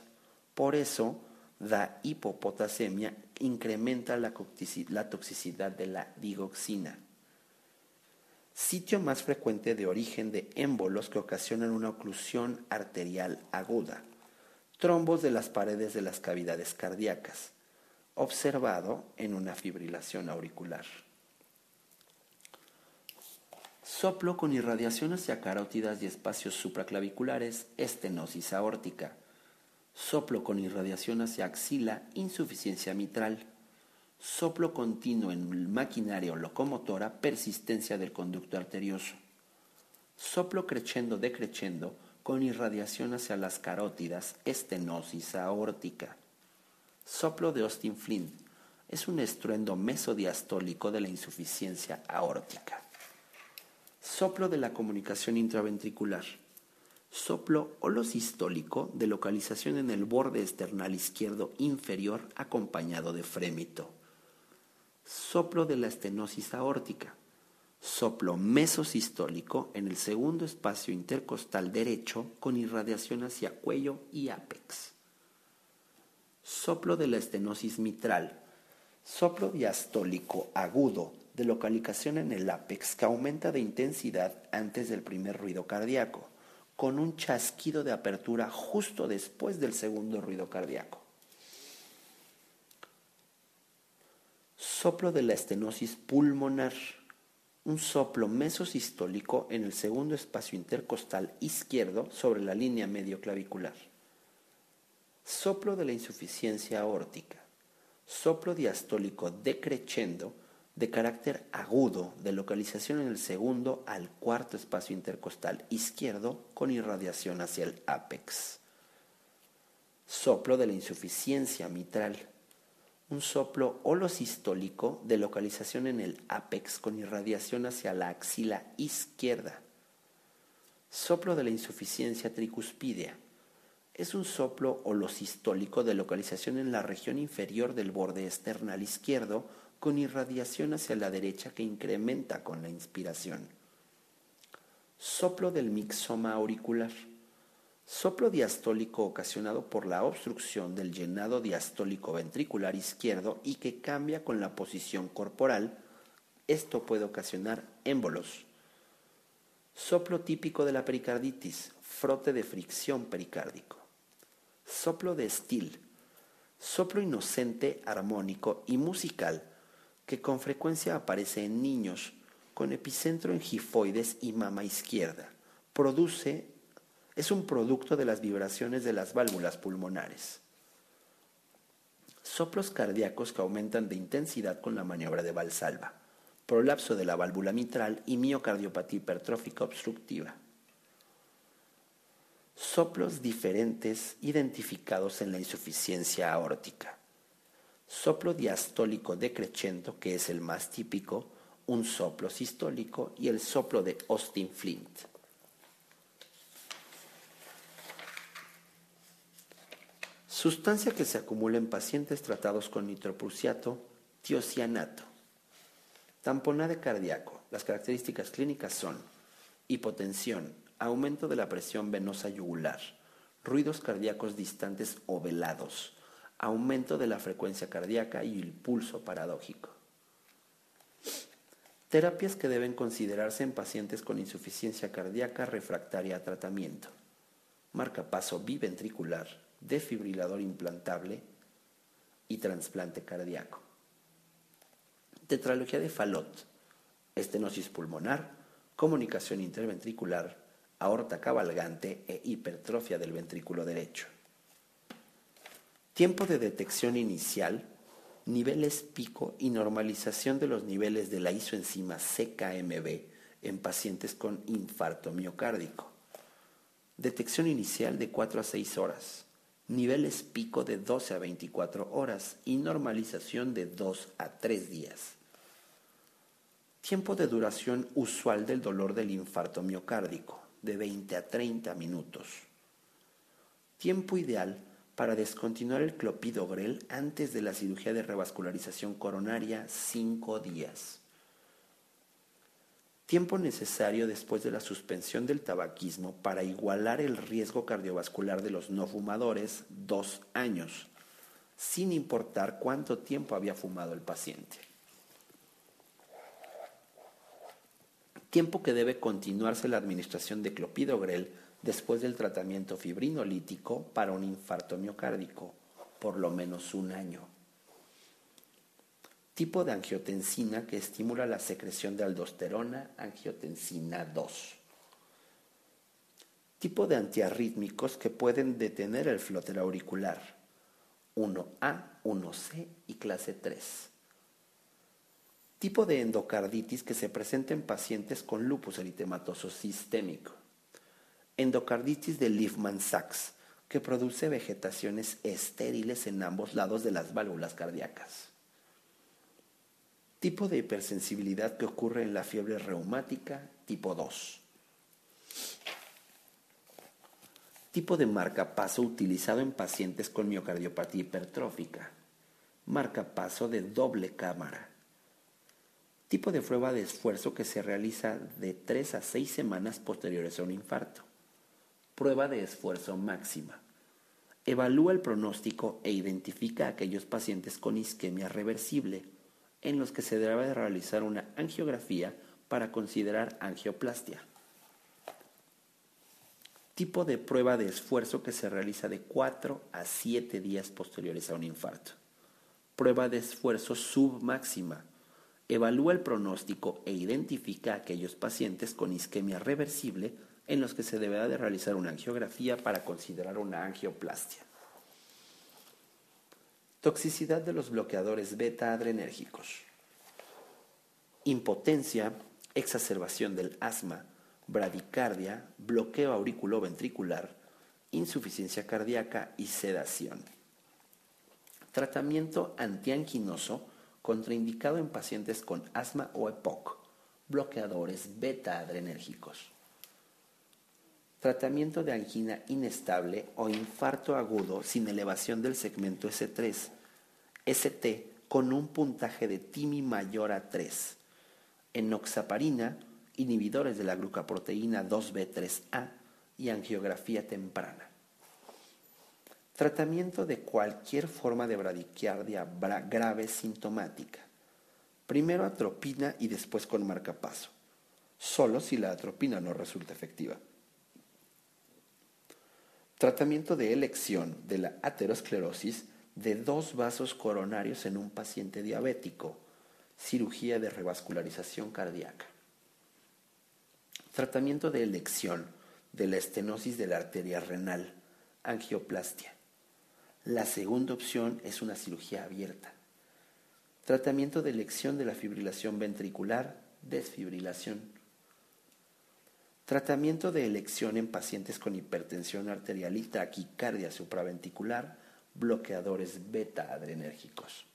Por eso, da hipopotasemia, incrementa la toxicidad de la digoxina sitio más frecuente de origen de émbolos que ocasionan una oclusión arterial aguda, trombos de las paredes de las cavidades cardíacas, observado en una fibrilación auricular. Soplo con irradiación hacia carótidas y espacios supraclaviculares, estenosis aórtica. Soplo con irradiación hacia axila, insuficiencia mitral soplo continuo en maquinaria o locomotora, persistencia del conducto arterioso. Soplo crescendo decreciendo con irradiación hacia las carótidas, estenosis aórtica. Soplo de Austin Flint es un estruendo mesodiastólico de la insuficiencia aórtica. Soplo de la comunicación intraventricular. Soplo holosistólico de localización en el borde esternal izquierdo inferior acompañado de frémito soplo de la estenosis aórtica, soplo mesosistólico en el segundo espacio intercostal derecho con irradiación hacia cuello y ápex. Soplo de la estenosis mitral, soplo diastólico agudo de localización en el ápex que aumenta de intensidad antes del primer ruido cardíaco, con un chasquido de apertura justo después del segundo ruido cardíaco. Soplo de la estenosis pulmonar. Un soplo mesosistólico en el segundo espacio intercostal izquierdo sobre la línea medio clavicular. Soplo de la insuficiencia aórtica. Soplo diastólico decreciendo de carácter agudo de localización en el segundo al cuarto espacio intercostal izquierdo con irradiación hacia el ápex. Soplo de la insuficiencia mitral un soplo holosistólico de localización en el ápex con irradiación hacia la axila izquierda. Soplo de la insuficiencia tricuspidea. Es un soplo holosistólico de localización en la región inferior del borde external izquierdo con irradiación hacia la derecha que incrementa con la inspiración. Soplo del mixoma auricular Soplo diastólico ocasionado por la obstrucción del llenado diastólico ventricular izquierdo y que cambia con la posición corporal. Esto puede ocasionar émbolos. Soplo típico de la pericarditis, frote de fricción pericárdico. Soplo de estil, soplo inocente, armónico y musical que con frecuencia aparece en niños con epicentro en gifoides y mama izquierda. Produce es un producto de las vibraciones de las válvulas pulmonares. Soplos cardíacos que aumentan de intensidad con la maniobra de Valsalva, prolapso de la válvula mitral y miocardiopatía hipertrófica obstructiva. Soplos diferentes identificados en la insuficiencia aórtica. Soplo diastólico decreciendo, que es el más típico, un soplo sistólico y el soplo de Austin Flint. Sustancia que se acumula en pacientes tratados con nitroprusiato, tiocianato. Tamponade cardíaco. Las características clínicas son hipotensión, aumento de la presión venosa yugular, ruidos cardíacos distantes o velados, aumento de la frecuencia cardíaca y el pulso paradójico. Terapias que deben considerarse en pacientes con insuficiencia cardíaca refractaria a tratamiento. Marcapaso biventricular, defibrilador implantable y trasplante cardíaco. Tetralogía de Fallot, estenosis pulmonar, comunicación interventricular, aorta cabalgante e hipertrofia del ventrículo derecho. Tiempo de detección inicial, niveles pico y normalización de los niveles de la isoenzima CKMB en pacientes con infarto miocárdico. Detección inicial de 4 a 6 horas, niveles pico de 12 a 24 horas y normalización de 2 a 3 días. Tiempo de duración usual del dolor del infarto miocárdico, de 20 a 30 minutos. Tiempo ideal para descontinuar el clopidogrel antes de la cirugía de revascularización coronaria, 5 días. Tiempo necesario después de la suspensión del tabaquismo para igualar el riesgo cardiovascular de los no fumadores, 2 años, sin importar cuánto tiempo había fumado el paciente. Tiempo que debe continuarse la administración de clopidogrel después del tratamiento fibrinolítico para un infarto miocárdico, por lo menos un año. Tipo de angiotensina que estimula la secreción de aldosterona, angiotensina 2. Tipo de antiarrítmicos que pueden detener el flóter auricular, 1A, 1C y clase 3. Tipo de endocarditis que se presenta en pacientes con lupus eritematoso sistémico endocarditis de Liefman-Sachs, que produce vegetaciones estériles en ambos lados de las válvulas cardíacas. Tipo de hipersensibilidad que ocurre en la fiebre reumática tipo 2. Tipo de marcapaso utilizado en pacientes con miocardiopatía hipertrófica. Marcapaso de doble cámara. Tipo de prueba de esfuerzo que se realiza de 3 a 6 semanas posteriores a un infarto prueba de esfuerzo máxima. Evalúa el pronóstico e identifica a aquellos pacientes con isquemia reversible en los que se debe realizar una angiografía para considerar angioplastia. Tipo de prueba de esfuerzo que se realiza de 4 a 7 días posteriores a un infarto. Prueba de esfuerzo submáxima. Evalúa el pronóstico e identifica a aquellos pacientes con isquemia reversible en los que se deberá de realizar una angiografía para considerar una angioplastia. Toxicidad de los bloqueadores beta adrenérgicos. Impotencia, exacerbación del asma, bradicardia, bloqueo auriculoventricular, insuficiencia cardíaca y sedación. Tratamiento antianginoso contraindicado en pacientes con asma o EPOC, bloqueadores beta adrenérgicos tratamiento de angina inestable o infarto agudo sin elevación del segmento S3, ST con un puntaje de TIMI mayor a 3, enoxaparina, inhibidores de la glucoproteína 2B3A y angiografía temprana. Tratamiento de cualquier forma de bradicardia grave sintomática. Primero atropina y después con marcapaso, solo si la atropina no resulta efectiva. Tratamiento de elección de la aterosclerosis de dos vasos coronarios en un paciente diabético. Cirugía de revascularización cardíaca. Tratamiento de elección de la estenosis de la arteria renal. Angioplastia. La segunda opción es una cirugía abierta. Tratamiento de elección de la fibrilación ventricular. Desfibrilación Tratamiento de elección en pacientes con hipertensión arterial y taquicardia supraventricular, bloqueadores beta adrenérgicos.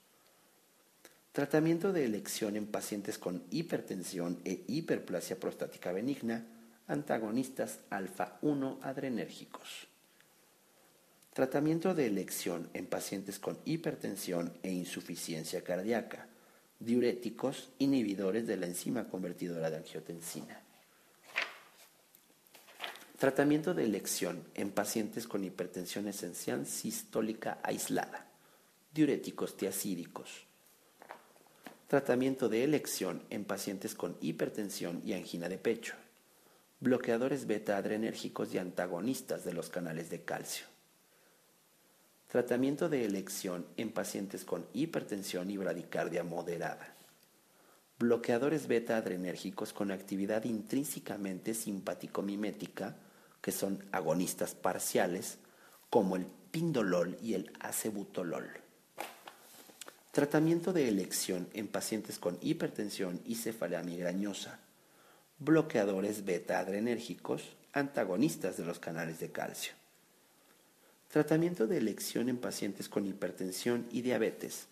Tratamiento de elección en pacientes con hipertensión e hiperplasia prostática benigna, antagonistas alfa-1 adrenérgicos. Tratamiento de elección en pacientes con hipertensión e insuficiencia cardíaca, diuréticos, inhibidores de la enzima convertidora de angiotensina. Tratamiento de elección en pacientes con hipertensión esencial sistólica aislada, diuréticos tiacídicos. Tratamiento de elección en pacientes con hipertensión y angina de pecho, bloqueadores beta adrenérgicos y antagonistas de los canales de calcio. Tratamiento de elección en pacientes con hipertensión y bradicardia moderada. Bloqueadores beta adrenérgicos con actividad intrínsecamente simpático-mimética, que son agonistas parciales, como el pindolol y el acebutolol. Tratamiento de elección en pacientes con hipertensión y cefalea migrañosa. Bloqueadores beta adrenérgicos, antagonistas de los canales de calcio. Tratamiento de elección en pacientes con hipertensión y diabetes,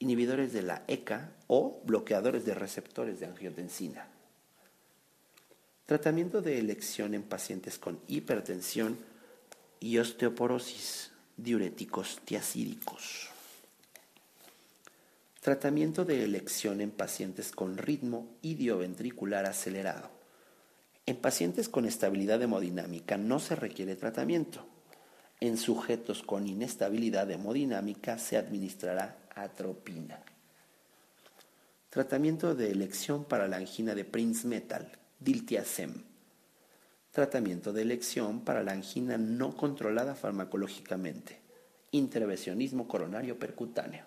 inhibidores de la ECA o bloqueadores de receptores de angiotensina. Tratamiento de elección en pacientes con hipertensión y osteoporosis, diuréticos tiacídicos. Tratamiento de elección en pacientes con ritmo idioventricular acelerado. En pacientes con estabilidad hemodinámica no se requiere tratamiento. En sujetos con inestabilidad hemodinámica se administrará atropina. Tratamiento de elección para la angina de Prince Metal, diltiazem. Tratamiento de elección para la angina no controlada farmacológicamente, intervencionismo coronario percutáneo.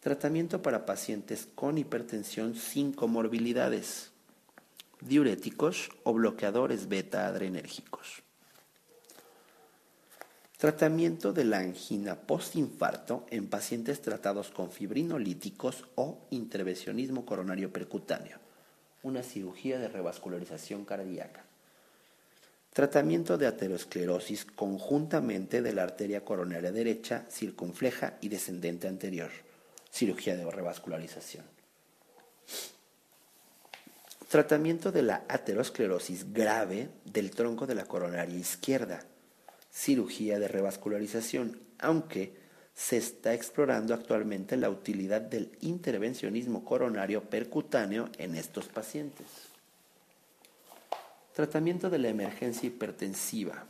Tratamiento para pacientes con hipertensión sin comorbilidades, diuréticos o bloqueadores beta adrenérgicos. Tratamiento de la angina postinfarto en pacientes tratados con fibrinolíticos o intervencionismo coronario percutáneo, una cirugía de revascularización cardíaca. Tratamiento de aterosclerosis conjuntamente de la arteria coronaria derecha, circunfleja y descendente anterior, cirugía de revascularización. Tratamiento de la aterosclerosis grave del tronco de la coronaria izquierda, cirugía de revascularización, aunque se está explorando actualmente la utilidad del intervencionismo coronario percutáneo en estos pacientes. Tratamiento de la emergencia hipertensiva.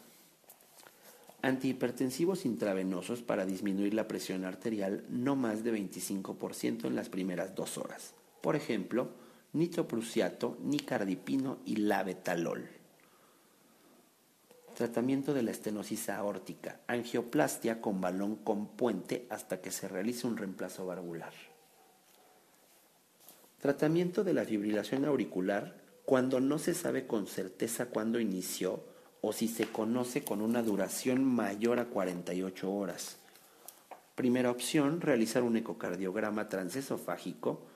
Antihipertensivos intravenosos para disminuir la presión arterial no más de 25% en las primeras dos horas. Por ejemplo, nitroprusiato, nicardipino y labetalol. Tratamiento de la estenosis aórtica. Angioplastia con balón con puente hasta que se realice un reemplazo valvular. Tratamiento de la fibrilación auricular cuando no se sabe con certeza cuándo inició o si se conoce con una duración mayor a 48 horas. Primera opción, realizar un ecocardiograma transesofágico.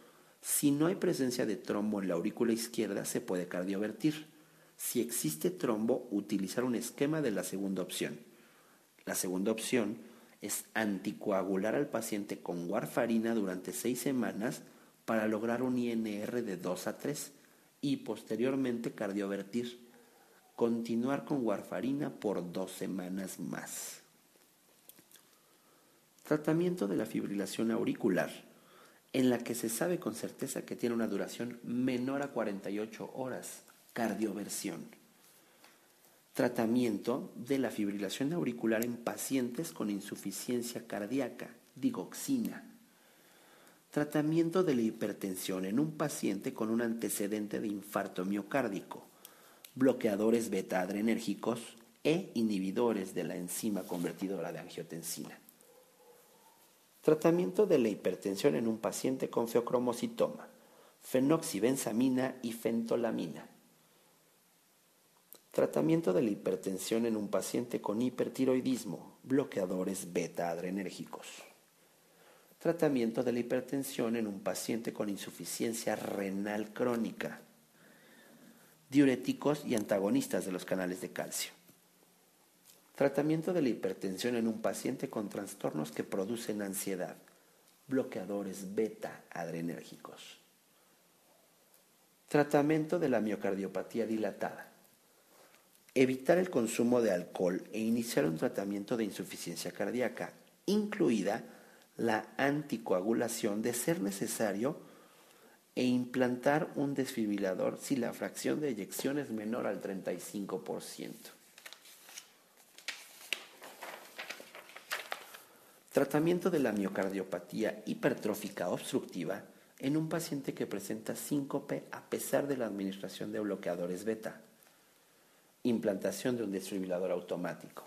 Si no hay presencia de trombo en la aurícula izquierda, se puede cardiovertir. Si existe trombo, utilizar un esquema de la segunda opción. La segunda opción es anticoagular al paciente con warfarina durante seis semanas para lograr un INR de 2 a 3 y posteriormente cardiovertir. Continuar con warfarina por dos semanas más. Tratamiento de la fibrilación auricular, en la que se sabe con certeza que tiene una duración menor a 48 horas cardioversión. Tratamiento de la fibrilación auricular en pacientes con insuficiencia cardíaca, digoxina. Tratamiento de la hipertensión en un paciente con un antecedente de infarto miocárdico, bloqueadores beta adrenérgicos e inhibidores de la enzima convertidora de angiotensina. Tratamiento de la hipertensión en un paciente con feocromocitoma, fenoxibenzamina y fentolamina. Tratamiento de la hipertensión en un paciente con hipertiroidismo, bloqueadores beta adrenérgicos. Tratamiento de la hipertensión en un paciente con insuficiencia renal crónica, diuréticos y antagonistas de los canales de calcio. Tratamiento de la hipertensión en un paciente con trastornos que producen ansiedad, bloqueadores beta adrenérgicos. Tratamiento de la miocardiopatía dilatada. Evitar el consumo de alcohol e iniciar un tratamiento de insuficiencia cardíaca, incluida la anticoagulación de ser necesario e implantar un desfibrilador si la fracción de eyección es menor al 35%. Tratamiento de la miocardiopatía hipertrófica obstructiva en un paciente que presenta síncope a pesar de la administración de bloqueadores beta. Implantación de un desfibrilador automático.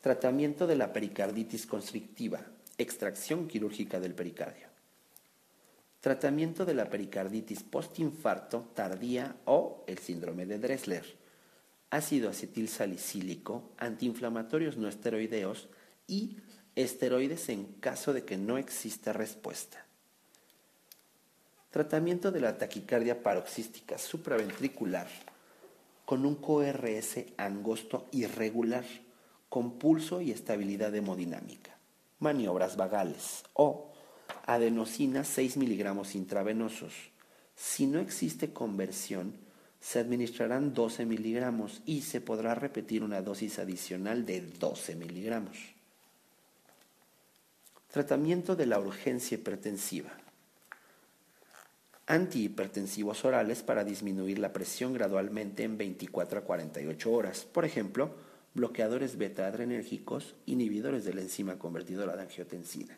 Tratamiento de la pericarditis constrictiva. Extracción quirúrgica del pericardio. Tratamiento de la pericarditis postinfarto tardía o el síndrome de Dressler. Ácido acetil salicílico, antiinflamatorios no esteroideos y esteroides en caso de que no exista respuesta. Tratamiento de la taquicardia paroxística supraventricular con un QRS angosto irregular con pulso y estabilidad hemodinámica. Maniobras vagales o adenosina 6 miligramos intravenosos. Si no existe conversión, se administrarán 12 miligramos y se podrá repetir una dosis adicional de 12 miligramos. Tratamiento de la urgencia hipertensiva. Antihipertensivos orales para disminuir la presión gradualmente en 24 a 48 horas. Por ejemplo, bloqueadores beta-adrenérgicos, inhibidores de la enzima convertidora de angiotensina.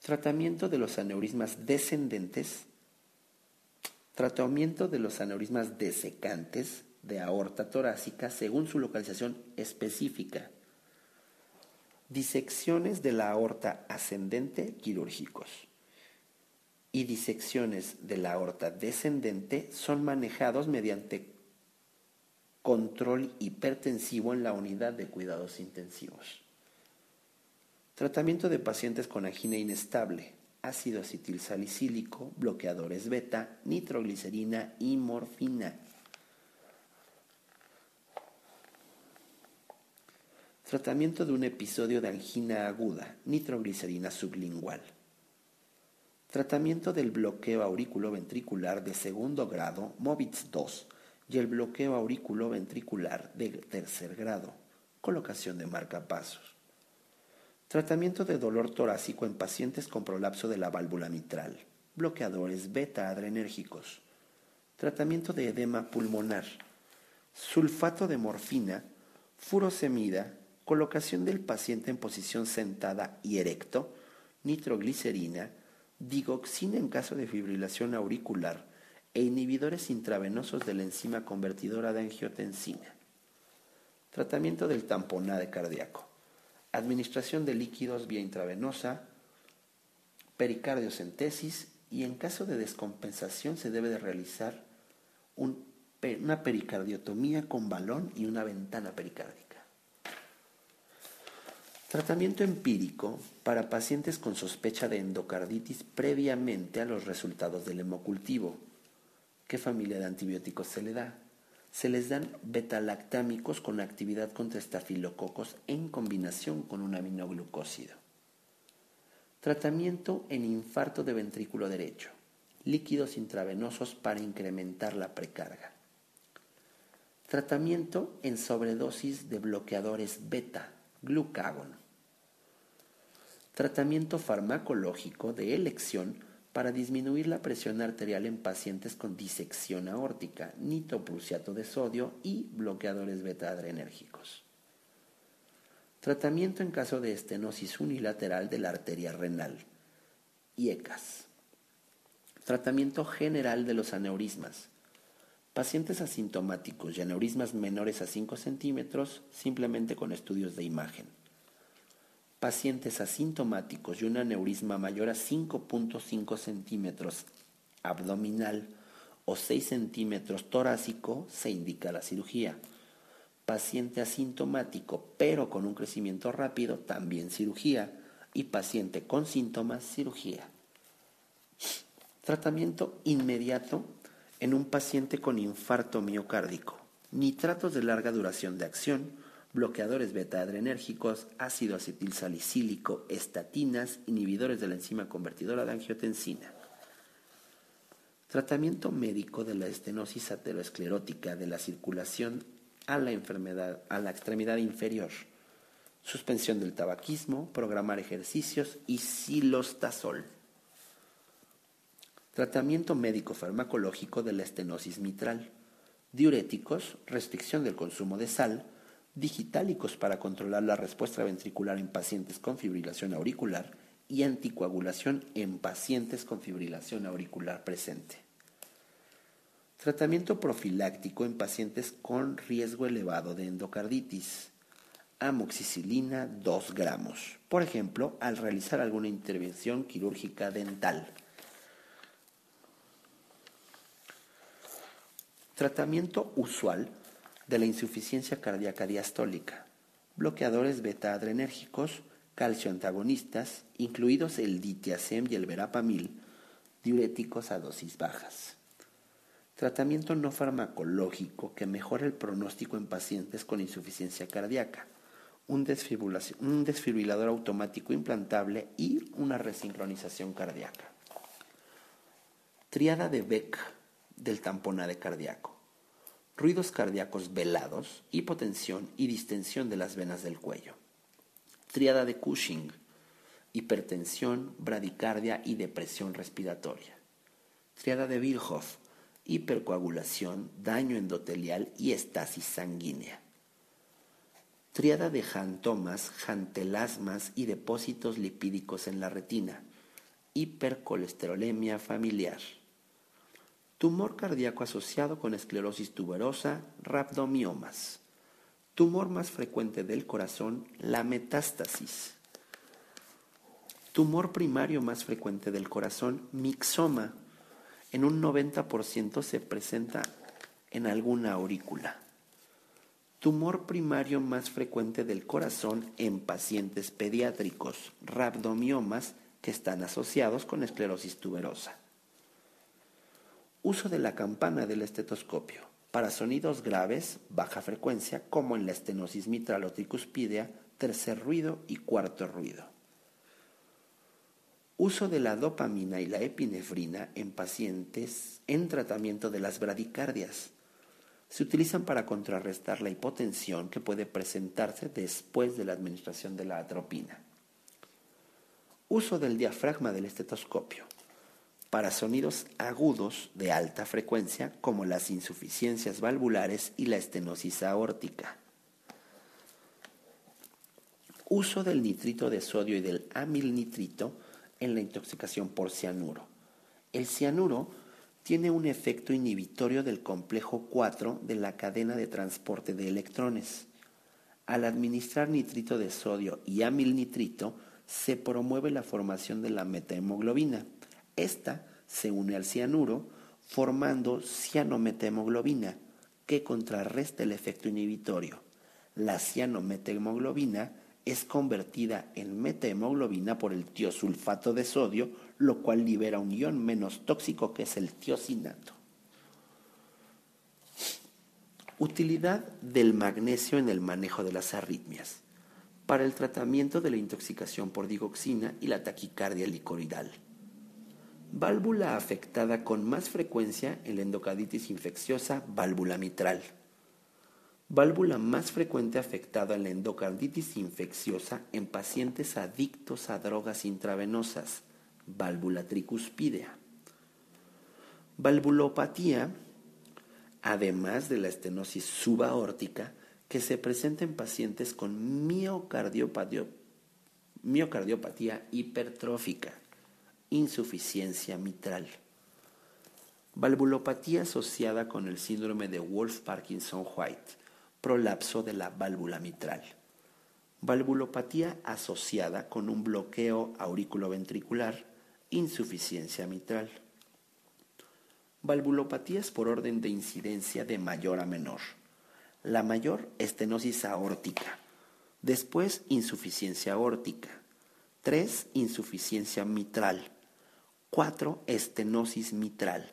Tratamiento de los aneurismas descendentes. Tratamiento de los aneurismas desecantes de aorta torácica según su localización específica disecciones de la aorta ascendente quirúrgicos y disecciones de la aorta descendente son manejados mediante control hipertensivo en la unidad de cuidados intensivos. Tratamiento de pacientes con angina inestable, ácido acetilsalicílico, bloqueadores beta, nitroglicerina y morfina. Tratamiento de un episodio de angina aguda, nitroglicerina sublingual. Tratamiento del bloqueo auriculoventricular de segundo grado, MOVITS 2, y el bloqueo auriculoventricular de tercer grado, colocación de marcapasos. Tratamiento de dolor torácico en pacientes con prolapso de la válvula mitral, bloqueadores beta adrenérgicos. Tratamiento de edema pulmonar, sulfato de morfina, furosemida, colocación del paciente en posición sentada y erecto, nitroglicerina, digoxina en caso de fibrilación auricular e inhibidores intravenosos de la enzima convertidora de angiotensina. Tratamiento del tamponade cardíaco. Administración de líquidos vía intravenosa, pericardiocentesis y en caso de descompensación se debe de realizar una pericardiotomía con balón y una ventana pericárdica. Tratamiento empírico para pacientes con sospecha de endocarditis previamente a los resultados del hemocultivo. ¿Qué familia de antibióticos se le da? Se les dan betalactámicos con actividad contra estafilococos en combinación con un aminoglucósido. Tratamiento en infarto de ventrículo derecho. Líquidos intravenosos para incrementar la precarga. Tratamiento en sobredosis de bloqueadores beta, glucagón. Tratamiento farmacológico de elección para disminuir la presión arterial en pacientes con disección aórtica, nitroprusiato de sodio y bloqueadores beta-adrenérgicos. Tratamiento en caso de estenosis unilateral de la arteria renal, IECAS. Tratamiento general de los aneurismas. Pacientes asintomáticos y aneurismas menores a 5 centímetros simplemente con estudios de imagen pacientes asintomáticos y un aneurisma mayor a 5.5 centímetros abdominal o 6 centímetros torácico, se indica la cirugía. Paciente asintomático pero con un crecimiento rápido, también cirugía. Y paciente con síntomas, cirugía. Tratamiento inmediato en un paciente con infarto miocárdico. Nitratos de larga duración de acción, bloqueadores beta-adrenérgicos, ácido acetilsalicílico, estatinas, inhibidores de la enzima convertidora de angiotensina. Tratamiento médico de la estenosis aterosclerótica de la circulación a la enfermedad a la extremidad inferior. Suspensión del tabaquismo, programar ejercicios y silostazol. Tratamiento médico farmacológico de la estenosis mitral. Diuréticos, restricción del consumo de sal, digitálicos para controlar la respuesta ventricular en pacientes con fibrilación auricular y anticoagulación en pacientes con fibrilación auricular presente. Tratamiento profiláctico en pacientes con riesgo elevado de endocarditis. Amoxicilina 2 gramos, por ejemplo, al realizar alguna intervención quirúrgica dental. Tratamiento usual de la insuficiencia cardíaca diastólica. Bloqueadores beta-adrenérgicos, calcio antagonistas, incluidos el ditiazem y el verapamil, diuréticos a dosis bajas. Tratamiento no farmacológico que mejora el pronóstico en pacientes con insuficiencia cardíaca. Un, un desfibrilador automático implantable y una resincronización cardíaca. Triada de Beck del tamponade cardíaco ruidos cardíacos velados, hipotensión y distensión de las venas del cuello. Triada de Cushing, hipertensión, bradicardia y depresión respiratoria. Triada de Virchow, hipercoagulación, daño endotelial y estasis sanguínea. Triada de jantomas, jantelasmas y depósitos lipídicos en la retina. Hipercolesterolemia familiar tumor cardíaco asociado con esclerosis tuberosa, rhabdomiomas. Tumor más frecuente del corazón, la metástasis. Tumor primario más frecuente del corazón, mixoma. En un 90% se presenta en alguna aurícula. Tumor primario más frecuente del corazón en pacientes pediátricos, rhabdomiomas que están asociados con esclerosis tuberosa. Uso de la campana del estetoscopio para sonidos graves, baja frecuencia, como en la estenosis mitral o tricuspidea, tercer ruido y cuarto ruido. Uso de la dopamina y la epinefrina en pacientes en tratamiento de las bradicardias. Se utilizan para contrarrestar la hipotensión que puede presentarse después de la administración de la atropina. Uso del diafragma del estetoscopio para sonidos agudos de alta frecuencia como las insuficiencias valvulares y la estenosis aórtica. Uso del nitrito de sodio y del amilnitrito en la intoxicación por cianuro. El cianuro tiene un efecto inhibitorio del complejo 4 de la cadena de transporte de electrones. Al administrar nitrito de sodio y amilnitrito, se promueve la formación de la metahemoglobina esta se une al cianuro formando cianometemoglobina que contrarresta el efecto inhibitorio. La cianometemoglobina es convertida en metahemoglobina por el tiosulfato de sodio, lo cual libera un ion menos tóxico que es el tiosinato. Utilidad del magnesio en el manejo de las arritmias para el tratamiento de la intoxicación por digoxina y la taquicardia licoroidal. Válvula afectada con más frecuencia en la endocarditis infecciosa, válvula mitral. Válvula más frecuente afectada en la endocarditis infecciosa en pacientes adictos a drogas intravenosas, válvula tricuspidea. Valvulopatía, además de la estenosis subaórtica, que se presenta en pacientes con miocardiopatía hipertrófica insuficiencia mitral. Valvulopatía asociada con el síndrome de Wolf-Parkinson-White, prolapso de la válvula mitral. Valvulopatía asociada con un bloqueo auriculoventricular, insuficiencia mitral. Valvulopatías por orden de incidencia de mayor a menor. La mayor, estenosis aórtica. Después, insuficiencia aórtica. 3. Insuficiencia mitral. 4. Estenosis mitral.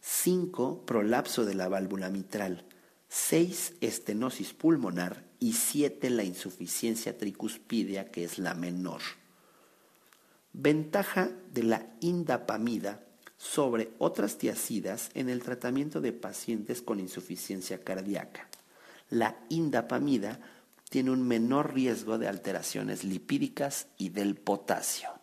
5. Prolapso de la válvula mitral. 6 estenosis pulmonar y 7 la insuficiencia tricuspidea, que es la menor. Ventaja de la indapamida sobre otras tiacidas en el tratamiento de pacientes con insuficiencia cardíaca. La indapamida tiene un menor riesgo de alteraciones lipídicas y del potasio.